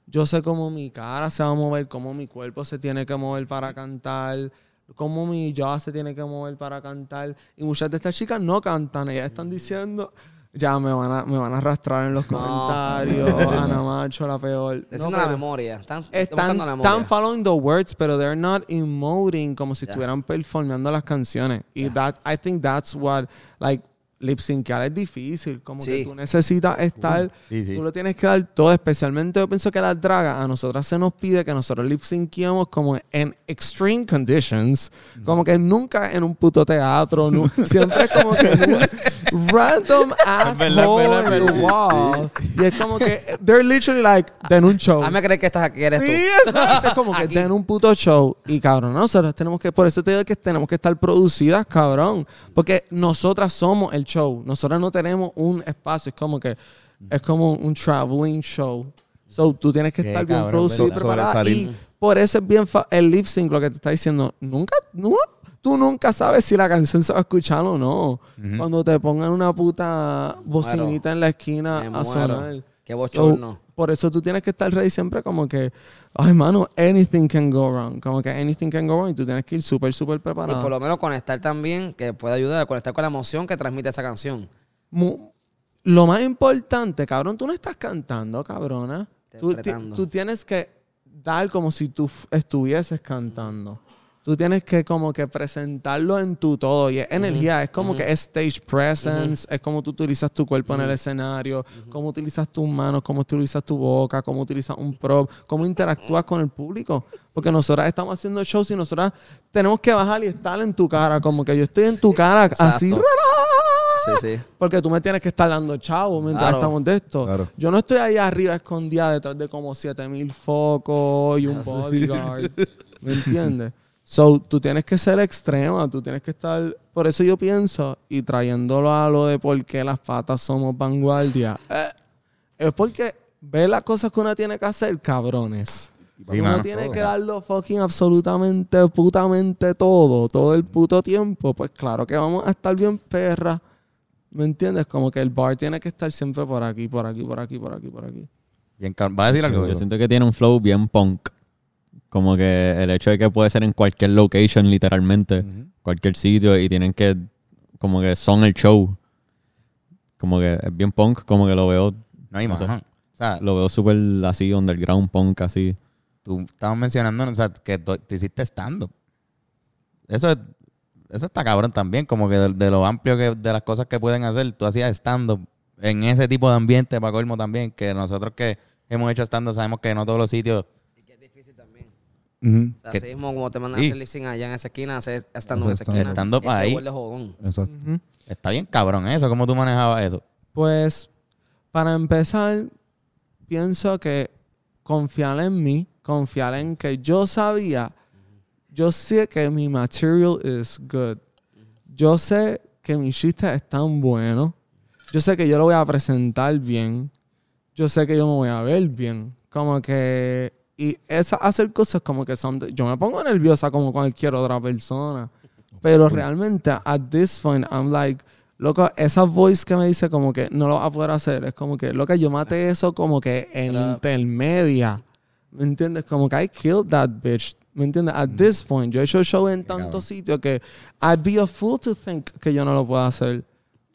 Yo sé cómo mi cara se va a mover, cómo mi cuerpo se tiene que mover para cantar, cómo mi jaw se tiene que mover para cantar. Y muchas de estas chicas no cantan, ellas están diciendo, ya me van a, me van a arrastrar en los comentarios, Ana Macho, la peor. Diciendo No, pero memoria. Están, Están, la memoria. están following the words, pero they're not emoting como si Ya. estuvieran performando las canciones. Y that, I think that's what, like, lip syncar es difícil. Como que Sí. tú necesitas estar Sí, sí. Tú lo tienes que dar todo, especialmente yo pienso que las dragas, a nosotras se nos pide que nosotros lip synquemos como en extreme conditions, como que nunca en un puto teatro, siempre es como que random ass verdad, es hole verdad, es in the wall. Y es como que they're literally like, den un show. Hazme creer que estás aquí, eres Sí, tú. exacto. Es como que Aquí. den un puto show. Y cabrón, nosotros tenemos que, por eso te digo que tenemos que estar producidas, cabrón. Porque nosotras somos el show. Nosotras no tenemos un espacio. Es como que, es como un traveling show. So, tú tienes que Qué estar bien cabrón, producido y ¿verdad? preparada. Y Sobresalir. por eso es bien fa- el lip sync, lo que te está diciendo. Nunca, no, tú nunca sabes si la canción se va a escuchar o no. Cuando te pongan una puta bocinita en la esquina Me a muero. sonar. Qué So, bochorno. por eso tú tienes que estar ready siempre como que, ay, mano, anything can go wrong. Como que anything can go wrong y tú tienes que ir súper, súper Y preparado. por lo menos conectar también, que puede ayudar a conectar con la emoción que transmite esa canción. Mu- lo más importante, cabrón, tú no estás cantando, cabrona. Tú, tú tienes que dar como si tú estuvieses cantando. Tú tienes que como que presentarlo en tu todo. Y es energía, es como que es stage presence, es como tú utilizas tu cuerpo en el escenario, cómo utilizas tus manos, cómo utilizas tu boca, cómo utilizas un prop, cómo interactúas con el público. Porque nosotras estamos haciendo shows y nosotras tenemos que bajar y estar en tu cara, como que yo estoy en tu cara así. Exacto. Sí, sí. Porque tú me tienes que estar dando chavo mientras Claro. estamos de esto. Claro. Yo no estoy ahí arriba escondida detrás de como 7000 focos y un bodyguard. ¿Me entiendes? So, tú tienes que ser extrema, tú tienes que estar... Por eso yo pienso, y trayéndolo a lo de por qué las patas somos vanguardia, eh, es porque ve las cosas que uno tiene que hacer, cabrones. Sí, uno mano. tiene que darlo fucking absolutamente, putamente todo, todo el puto tiempo. Pues claro que vamos a estar bien perra. ¿Me entiendes? Como que el bar tiene que estar siempre por aquí, por aquí, por aquí, por aquí, por aquí. Bien. ¿Vas a decir algo? Yo siento que tiene un flow bien punk. Como que el hecho de que puede ser en cualquier location, literalmente, cualquier sitio, y tienen que, como que son el show. Como que es bien punk, como que lo veo, No hay No más. O sea, lo veo súper así, underground punk, así. tú estabas mencionando o sea, que tú, tú hiciste stand-up. Eso, es- eso está cabrón también, como que de, de lo amplio que de las cosas que pueden hacer, tú hacías stand-up en ese tipo de ambiente, para colmo también, que nosotros que hemos hecho stand-up sabemos que no todos los sitios... Y que es difícil también. Ujú. O sea, Que- así mismo como te mandan Sí. a hacer lip sync allá en esa esquina, hacer estando en esa esquina. stand-up Es que ahí. jodón. Exacto. Está bien cabrón eso, ¿cómo tú manejabas eso? Pues, para empezar, pienso que confiar en mí, confiar en que yo sabía, yo sé que mi material is good. Yo sé que mis chistes están buenos. Yo sé que yo lo voy a presentar bien. yo sé que yo me voy a ver bien. Como que. Y esa, hacer cosas como que son. de- yo me pongo nerviosa como cualquier otra persona. Pero realmente, at this point, I'm like. Loco, esa voice que me dice como que no lo vas a poder hacer. Es como que, loca, yo maté eso como que en Era- intermedia. ¿Me entiendes? Como que I killed that bitch. ¿Me entiendes? At this point, yo he hecho show en tantos sitios que I'd be a fool to think que yo no lo puedo hacer.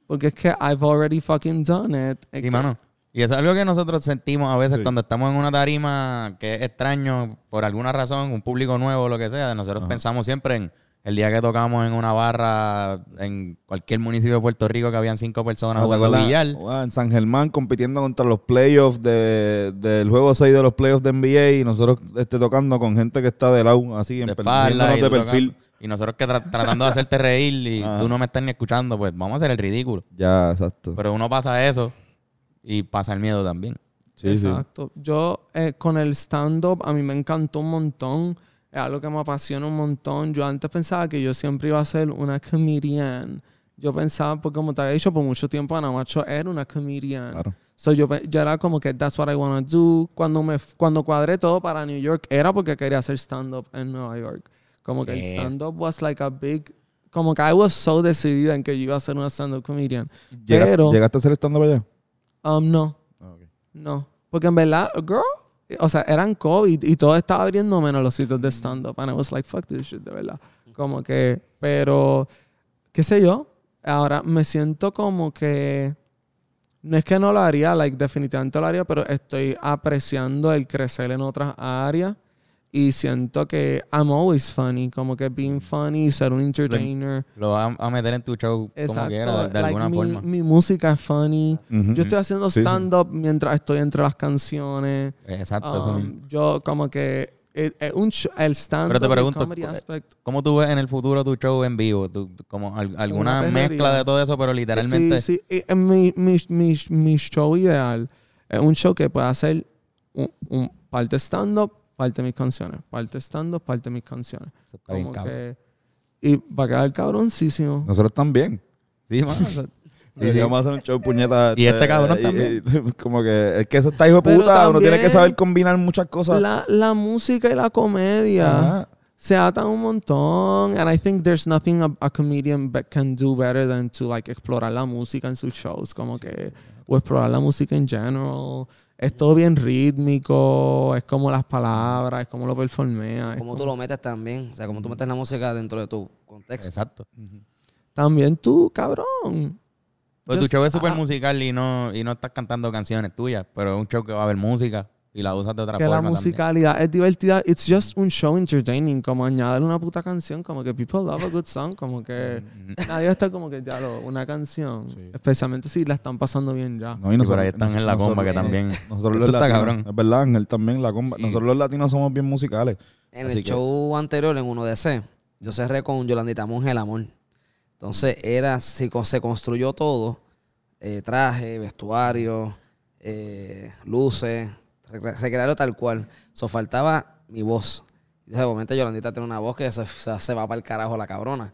Porque es que I've already fucking done it. Es que- mano. Y eso es algo que nosotros sentimos a veces Sí. cuando estamos en una tarima que es extraño por alguna razón, un público nuevo, lo que sea. Nosotros pensamos siempre en el día que tocamos en una barra en cualquier municipio de Puerto Rico que habían cinco personas ¿No te jugando billar. Wow, en San Germán compitiendo contra los playoffs de, del juego 6 de los playoffs de NBA y nosotros este, tocando con gente que está de lado, así, en de per- espalda y, de perfil. tocando. Y nosotros que tra- tratando de hacerte reír y Ajá. tú no me estás ni escuchando, pues vamos a hacer el ridículo. Ya, exacto. Pero uno pasa eso y pasa el miedo también. Sí, sí. Exacto. Yo eh, con el stand-up a mí me encantó un montón. Es algo que me apasiona un montón. Yo antes pensaba que yo siempre iba a ser una comedian. Yo pensaba, porque como te había dicho, por mucho tiempo Ana Macho era una comedian. Claro. So yo, yo era como que that's what I want to do. Cuando, me, cuando cuadré todo para New York era porque quería hacer stand-up en Nueva York. Como que el Yeah. stand-up was like a big... Como que I was so decidida en que yo iba a ser una stand-up comedian. Llega- Pero... ¿Llegaste a hacer estando allá? Um, no. No. Porque en verdad, girl, o sea, eran COVID y todo estaba abriendo menos los sitios de stand-up. And I was like, fuck this shit, de verdad. Como que, pero, qué sé yo. Ahora me siento como que, no es que no lo haría, like, definitivamente lo haría, pero estoy apreciando el crecer en otras áreas. Y siento que I'm always funny, como que being funny, ser un entertainer. Lo vas a, a meter en tu show como Exacto. quiera, de, de like, alguna mi, forma. mi música es funny. Ujú. Yo estoy haciendo Sí, sí. stand-up mientras estoy entre las canciones. Exacto, eso Um, mismo. yo como que eh, eh, un sh- el stand-up, Pero te el pregunto. ¿Cómo tú ves en el futuro tu show en vivo? Tú- como al- alguna mezcla de todo eso, pero literalmente... Sí, sí. Y, eh, mi, mi, mi, mi show ideal es un show que pueda hacer un, un parte stand-up, parte mis canciones. Parte stand-up, parte mis canciones. Eso está bien Como cabrón. que... Y va a quedar cabroncísimo. Nosotros también. Sí, mano. Y si vamos a hacer un show puñeta. Y este cabrón y- también. y- como que es que eso está hijo de puta. Uno tiene que saber combinar muchas cosas. La, la música y la comedia. Ajá. se atan un montón. And I think there's nothing a, a comedian be- can do better than to like explorar la música en sus shows. Como que, o explorar la música en general. Es todo bien rítmico, es como las palabras, es como lo performea. Como como- tú lo metes también. O sea, como tú metes la música dentro de tu contexto. Exacto. También tú, cabrón. Pues tu show es súper ah, musical y no, y no estás cantando canciones tuyas, pero es un show que va a haber música y la usas de otra que forma la también. musicalidad es divertida. It's just un show entertaining. Como añadir una puta canción. Como que people love a good song. Como que nadie está como que ya lo, una canción. Especialmente si la están pasando bien ya. No, y Y por nosotros- ahí están en la nosotros- comba que también. Nosotros los latinos, cabrón. es verdad, Ángel también la comba. Nosotros los latinos somos bien musicales. En el que- show anterior, en 1DC, yo cerré con Yolandita Monge el amor. Entonces, era, se, se construyó todo: eh, traje, vestuario, eh, luces, recrearlo tal cual. So, faltaba mi voz. Y de momento Yolandita tiene una voz que se, se, va para el carajo la cabrona.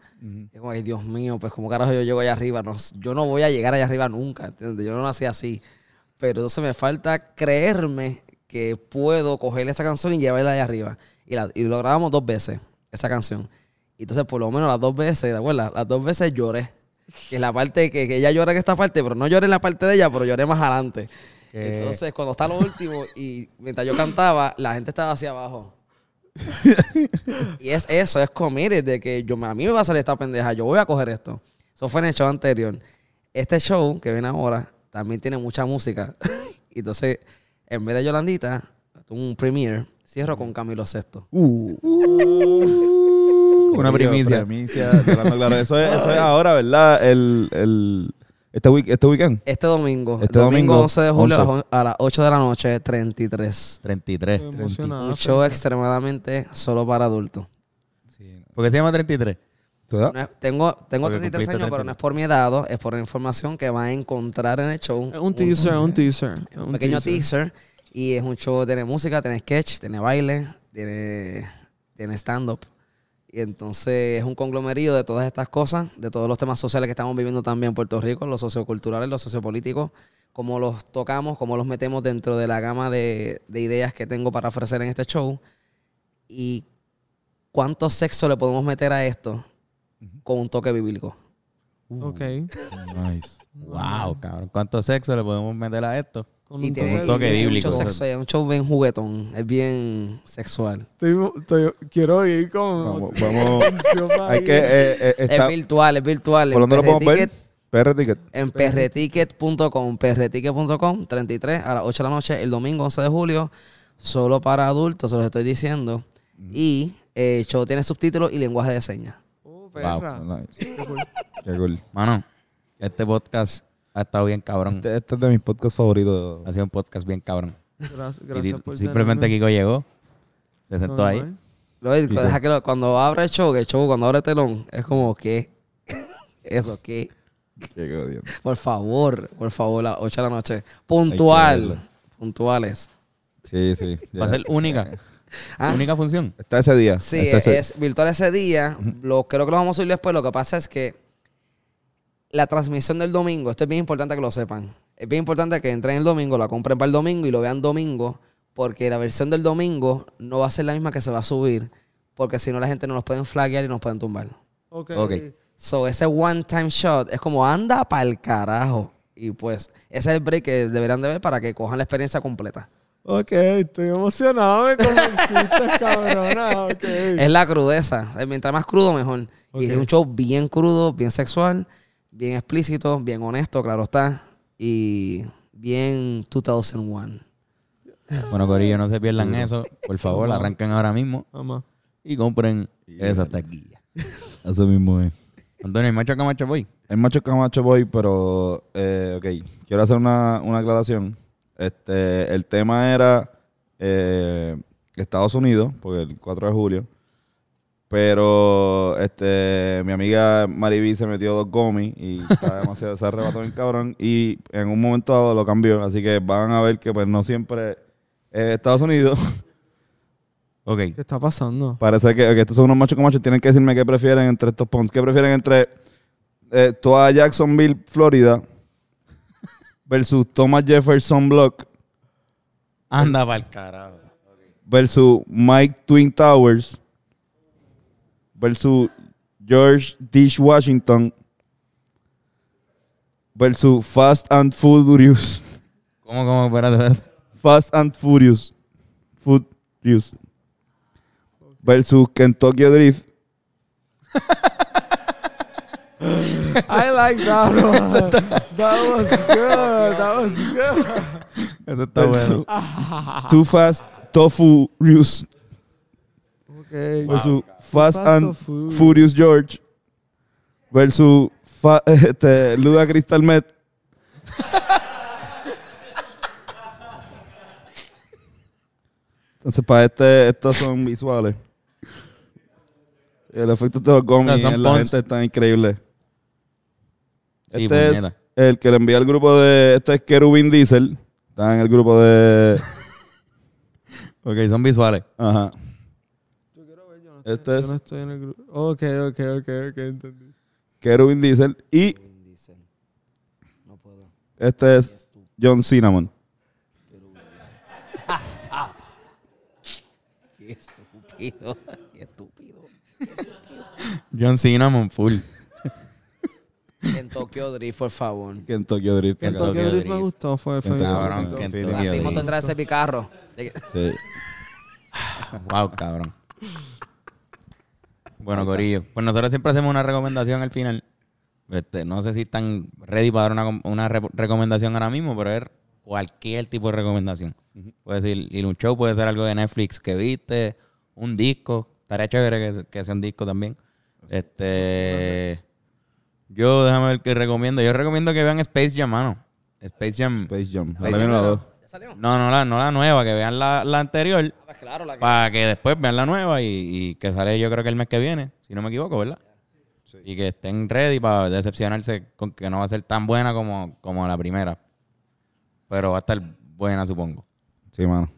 Y como, ay, Dios mío, pues como carajo yo llego allá arriba. No, yo no voy a llegar allá arriba nunca, ¿entiendes? Yo no nací así. Pero entonces me falta creerme que puedo coger esa canción y llevarla allá arriba. Y, la- y lo grabamos dos veces, esa canción. Y entonces, por lo menos las dos veces, ¿te acuerdas? Las dos veces lloré. Que es la parte que, que ella llora en esta parte, pero no lloré en la parte de ella, pero lloré más adelante. Entonces, cuando está lo último y mientras yo cantaba, la gente estaba hacia abajo. y es eso, es committed de que yo, a mí me va a salir esta pendeja, yo voy a coger esto. Eso fue en el show anterior. Este show que viene ahora también tiene mucha música. y entonces, en vez de Yolandita, un premiere, cierro con Camilo Sesto. Una Corillo, primicia. primicia, claro. Eso es, eso es ahora, ¿verdad? El, el, este, week, este weekend. Este domingo, Este domingo, domingo, 11 de julio a las 11. on- a las 8 de la noche, 33. 33. Estoy emocionado. Un show extremadamente solo para adultos. ¿Por qué se llama 33? ¿Tu edad? No es- tengo tengo Porque 33 cumpliste años, pero no es por mi edad, es por la información que vas a encontrar en el show. Es un teaser, un teaser. un pequeño teaser. Y es un show, tiene música, tiene sketch, tiene baile, tiene, tiene stand-up. Y entonces es un conglomerado de todas estas cosas, de todos los temas sociales que estamos viviendo también en Puerto Rico, los socioculturales, los sociopolíticos, cómo los tocamos, cómo los metemos dentro de la gama de, de ideas que tengo para ofrecer en este show. Y cuánto sexo le podemos meter a esto con un toque bíblico. Ok. Nice. Wow, cabrón. ¿Cuánto sexo le podemos meter a esto? Con Y un tiene un toque es bíblico. Un show, sexo- es un show bien juguetón, es bien sexual. Estoy- estoy- quiero ir como... Vamos, vamos. Hay que. eh, eh, está, Es virtual, es virtual. ¿Por En dónde lo podemos ver? Perreticket-. En perreticket.com, perreticket.com, 33 a las 8 de la noche, el domingo 11 de julio, solo para adultos, se los estoy diciendo. Y eh, el show tiene subtítulos y lenguaje de señas. Oh, perra. Nice. Qué cool. Mano, este podcast ha estado bien cabrón. Este, este es de mis podcasts favoritos. Ha sido un podcast bien cabrón. Gracias, gracias por simplemente tenerme. Kiko llegó, se sentó ahí. Deja que lo- cuando abre el show, que el show cuando abre el telón, es como que... Eso, que... Por favor, por favor, a las 8 de la noche. Puntual. Puntuales. Sí, sí. Va a ser única. Ah. Única función. Está ese día. Sí, Está ese- es virtual ese día. Lo, creo que lo vamos a subir después. Lo que pasa es que la transmisión del domingo, esto es bien importante que lo sepan. Es bien importante que entren el domingo, la compren para el domingo y lo vean domingo, porque la versión del domingo no va a ser la misma que se va a subir, porque si no la gente no nos pueden flaggear y nos pueden tumbar. Ok. Ok. So, ese one time shot es como anda para el carajo. Y pues, ese es el break que deberán de ver para que cojan la experiencia completa. Ok, estoy emocionado. Me convenciste, cabrona. Ok. Es la crudeza. Mientras más crudo, mejor. Y es un show bien crudo, bien sexual, bien explícito, bien honesto, claro está. Y bien 2001. Bueno, Corillo, no se pierdan eso. Por favor, arranquen ahora mismo Mamá. y compren esa taquilla. Eso mismo es. Antonio, ¿el macho Camacho Boy? El macho Camacho Boy, pero, eh, ok, quiero hacer una, una aclaración. Este, el tema era eh, Estados Unidos, porque el 4 de julio. Pero este, mi amiga Mariví se metió dos gomis y está demasiado, se arrebató bien cabrón. Y en un momento dado lo cambió. Así que van a ver que pues no siempre es Estados Unidos. Ok. ¿Qué está pasando? Parece que, que estos son unos machos con machos. Tienen que decirme qué prefieren entre estos puntos. ¿Qué prefieren entre eh, toda Jacksonville, Florida, versus Thomas Jefferson Block, Anda para el carajo. versus Mike Twin Towers, versus George Dish Washington, versus Fast and Furious. ¿Cómo, cómo? Espérate, espérate. Fast and Furious. Furious. Versus Kentucky Drift. I like that one. That was good. That was good. Eso está bueno. Too Fast, Tofu Furious. Okay. versus Fast Fast and Furious. Furious George versus fa- este, Luda Crystal Met. Entonces, para este, estos son visuales. El efecto de los gomis en la gente está increíble. Sí, Este es el que le envía al grupo de. Este es Kerubin Diesel. Está en el grupo de. Ok, son visuales. Ajá. Yo yo Este estoy, es- yo no estoy en el grupo. Ok, ok, ok, ok, entendí. Kerubin Diesel. Y No puedo. este es John Cinnamon. Qué estúpido. Qué estúpido. John Cinnamon full. En Tokyo Drift, por favor. Drift. Que en. Tokyo Drift. Drift me gustó. Fue, fue Cabrón, Drift. Kentucky Phoenix. Así Drift. mismo tendrá ese picarro. Sí. Wow, cabrón. Bueno, Corillo. Pues nosotros siempre hacemos una recomendación al final. Este, no sé si están ready para dar una, com- una re- recomendación ahora mismo, pero es cualquier tipo de recomendación. Puede decir, ir a un show, puede ser algo de Netflix que viste, un disco. Estaría chévere que, que sea un disco también. Este. Yo, déjame ver qué recomiendo. Yo recomiendo que vean Space Jam, mano. Space Jam. Space Jam. Space la Jam. ¿Ya salió? No, no la, no la nueva, que vean la, la anterior. Claro, la que... Para que después vean la nueva y, y que sale yo creo que el mes que viene, si no me equivoco, ¿verdad? Y que estén ready para decepcionarse con que no va a ser tan buena como, como la primera. Pero va a estar buena, supongo. Sí, mano.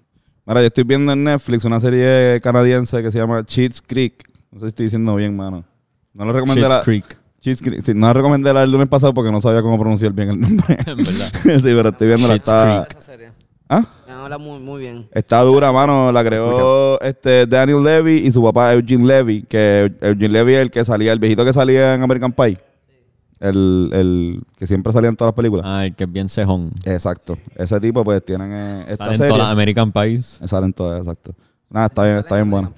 Mira, yo estoy viendo en Netflix una serie canadiense que se llama Cheats Creek. No sé si estoy diciendo bien, mano. No lo recomendé Schitt's la... Creek. Schitt's Creek. Sí, no la recomendé la el lunes pasado porque no sabía cómo pronunciar bien el nombre. En verdad. sí, pero estoy viendo la está... Esa serie. ¿Ah? Me habla muy, muy bien. Está dura, mano. La creó este Daniel Levy y su papá Eugene Levy. Que Eugene Levy es el que salía, el viejito que salía en American Pie. El, el que siempre salía en todas las películas. Ah, el que es bien cejón. Exacto. Ese tipo, pues, tienen eh, esta Salen serie. todas las American Pies. Eh, Salen todas, exacto. Nada, está bien, está bien bueno.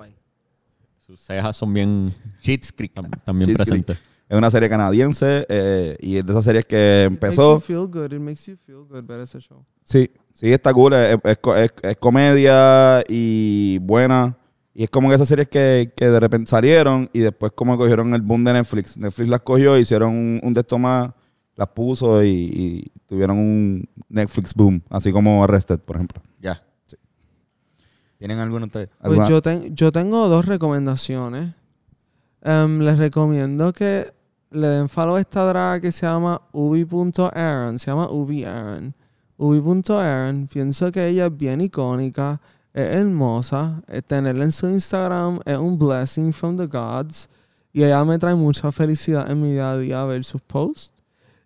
Sus cejas son bien... Shit's Creek. tam- También Creek. presentes. Es una serie canadiense eh, y es de esas series que It makes empezó. you feel good. It makes you feel good ver ese show. Sí, sí, está cool. Es, es es- es comedia y buena. Y es como que esas series que, que de repente salieron y después como cogieron el boom de Netflix. Netflix las cogió, hicieron un, un de estos más, las puso y, y tuvieron un Netflix boom. Así como Arrested, por ejemplo. Ya. ¿Tienen alguno ustedes? Pues ¿Alguna- yo, ten- yo tengo dos recomendaciones. Em, les recomiendo que le den follow a esta draga que se llama ubi.aaron. Se llama Ubi Aaron. Ubi.aaron. Pienso que ella es bien icónica. Es hermosa. Eh, Tenerla en su Instagram es un blessing from the gods. Y ella me trae mucha felicidad en mi día a día ver sus posts.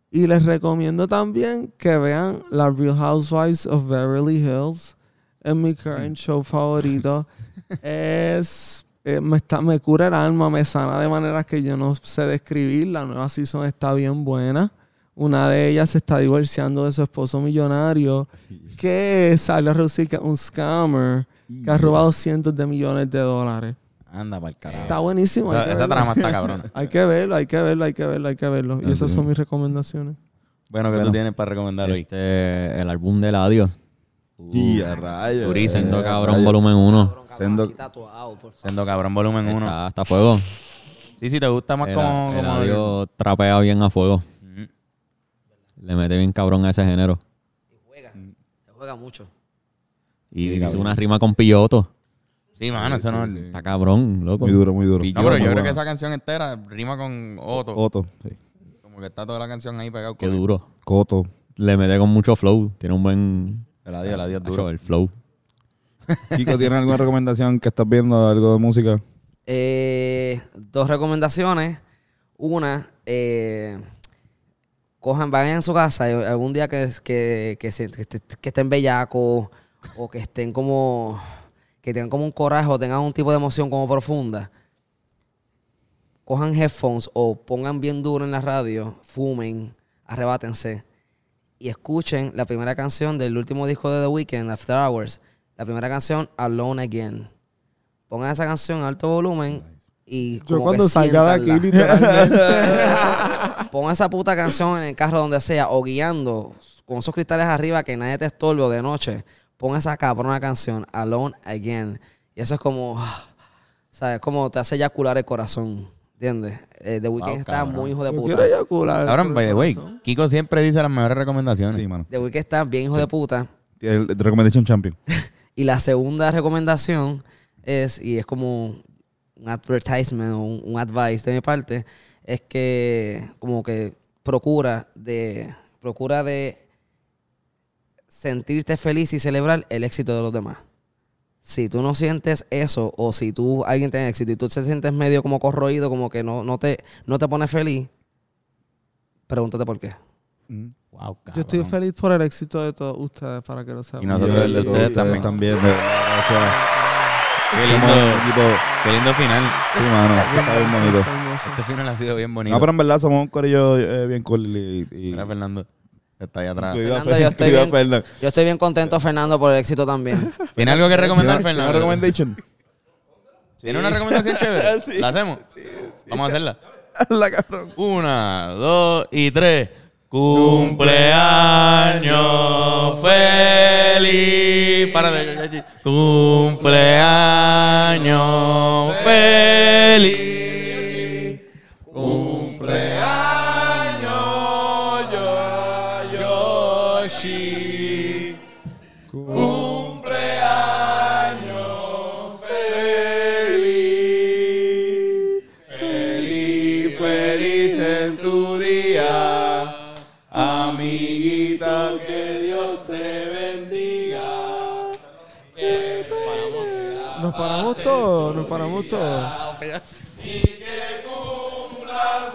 Y les recomiendo también que vean las Real Housewives of Beverly Hills. Es mi current show favorito. es. eh, me, está, me cura el alma, me sana de maneras que yo no sé describir. La nueva season está bien buena. Una de ellas se está divorciando de su esposo millonario, que sale a reducir que es un scammer que ha robado cientos de millones de dólares. Anda para el carajo. Está buenísimo. Esa, que esa verlo. trama está cabrona. Hay que verlo, hay que verlo, hay que verlo, hay que verlo. Y esas sí. son mis recomendaciones. Bueno, ¿qué Bueno. tú tienes para recomendar hoy? Este, el álbum de Ladio. Y a rayos. durísimo. Sendo Eh, Cabrón rayos. volumen 1. Cabrón, cabrón, Siendo- aquí tatuado, por favor. Siendo cabrón volumen 1. Está, está a fuego. Sí, sí, te gusta más como... como Eladio trapea bien a fuego. Le mete bien cabrón a ese género. Y juega. Juega mucho. Y Sí, dice cabrón. una rima con pilloto. Sí, mano, eso no... Está cabrón, loco. Muy duro, muy duro. No, pero yo creo que esa canción entera rima con Otto. Coto, sí. Como que está toda la canción ahí pegado Qué con duro. Coto. Le mete con mucho flow. Tiene un buen... El adiós, el adiós duro. el flow. Kiko, ¿tienes alguna recomendación que estás viendo? ¿Algo de música? Eh, dos recomendaciones. Una, eh, cojan, vayan a su casa y algún día que, que, que, se- que, esté- que estén bellacos o que estén como, que tengan como un coraje o tengan un tipo de emoción como profunda. Cojan headphones o pongan bien duro en la radio, fumen, arrebátense y escuchen la primera canción del último disco de The Weeknd, After Hours. La primera canción, Alone Again. Pongan esa canción a alto volumen y Yo como cuando que salga de aquí, literalmente. Pon esa puta canción en el carro donde sea o guiando con esos cristales arriba que nadie te estorbe o de noche. Pon esa cabrona canción, Alone Again. Y eso es como, ¿sabes? Como te hace eyacular el corazón. ¿Entiendes? Eh, The Weeknd está cabrón. muy hijo de Yo puta. quiero eyacular. Way, corazón. Kiko siempre dice las mejores recomendaciones. Sí, mano. The Weeknd está bien hijo de puta. El, el Recommendation Champion. Y la segunda recomendación es, y es como un advertisement o un, un advice de mi parte, es que como que procura de, procura de sentirte feliz y celebrar el éxito de los demás. Si tú no sientes eso, o si tú, alguien tiene éxito y tú te sientes medio como corroído, como que no, no, te, no te pone feliz, pregúntate por qué. Wow, Yo estoy feliz por el éxito de todos ustedes, para que lo sepan. Y nosotros Yo- el de yo- ustedes también. también. Qué lindo, qué lindo final. Sí, mano. Está bien bonito. Este final ha sido bien bonito. No, pero en verdad somos un corillo eh, bien cool y... y Mira, Fernando. Está ahí atrás. incluido a Fernando, Fer- yo estoy incluido a bien- Fernan. Yo estoy bien contento, Fernando, por el éxito también. ¿Tiene algo que recomendar, ¿Tiene- Fernando? ¿Tiene una recommendation? ¿Tiene una recomendación chévere? Sí. ¿La hacemos? Vamos a hacerla. La cabrón. Una, dos y tres. Cumpleaños feliz. Párate. Cumpleaños feliz. Que Dios te bendiga. Que te nos paramos todos, nos paramos todos. Y que cumpla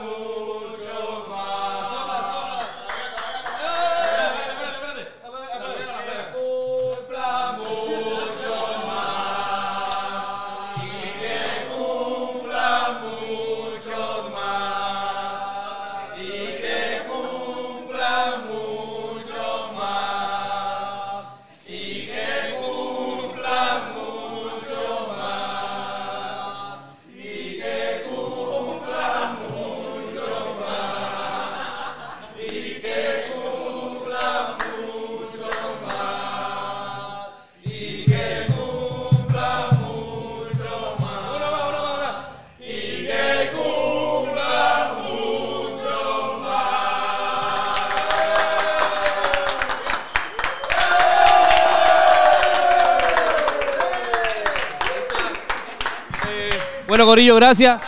Corillo, gracias.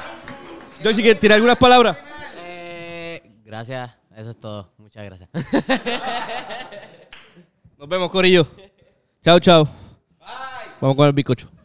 ¿quieres tirar algunas palabras? Eh, gracias, eso es todo. Muchas gracias. Nos vemos, Corillo. Chao, chao. Vamos con el bizcocho.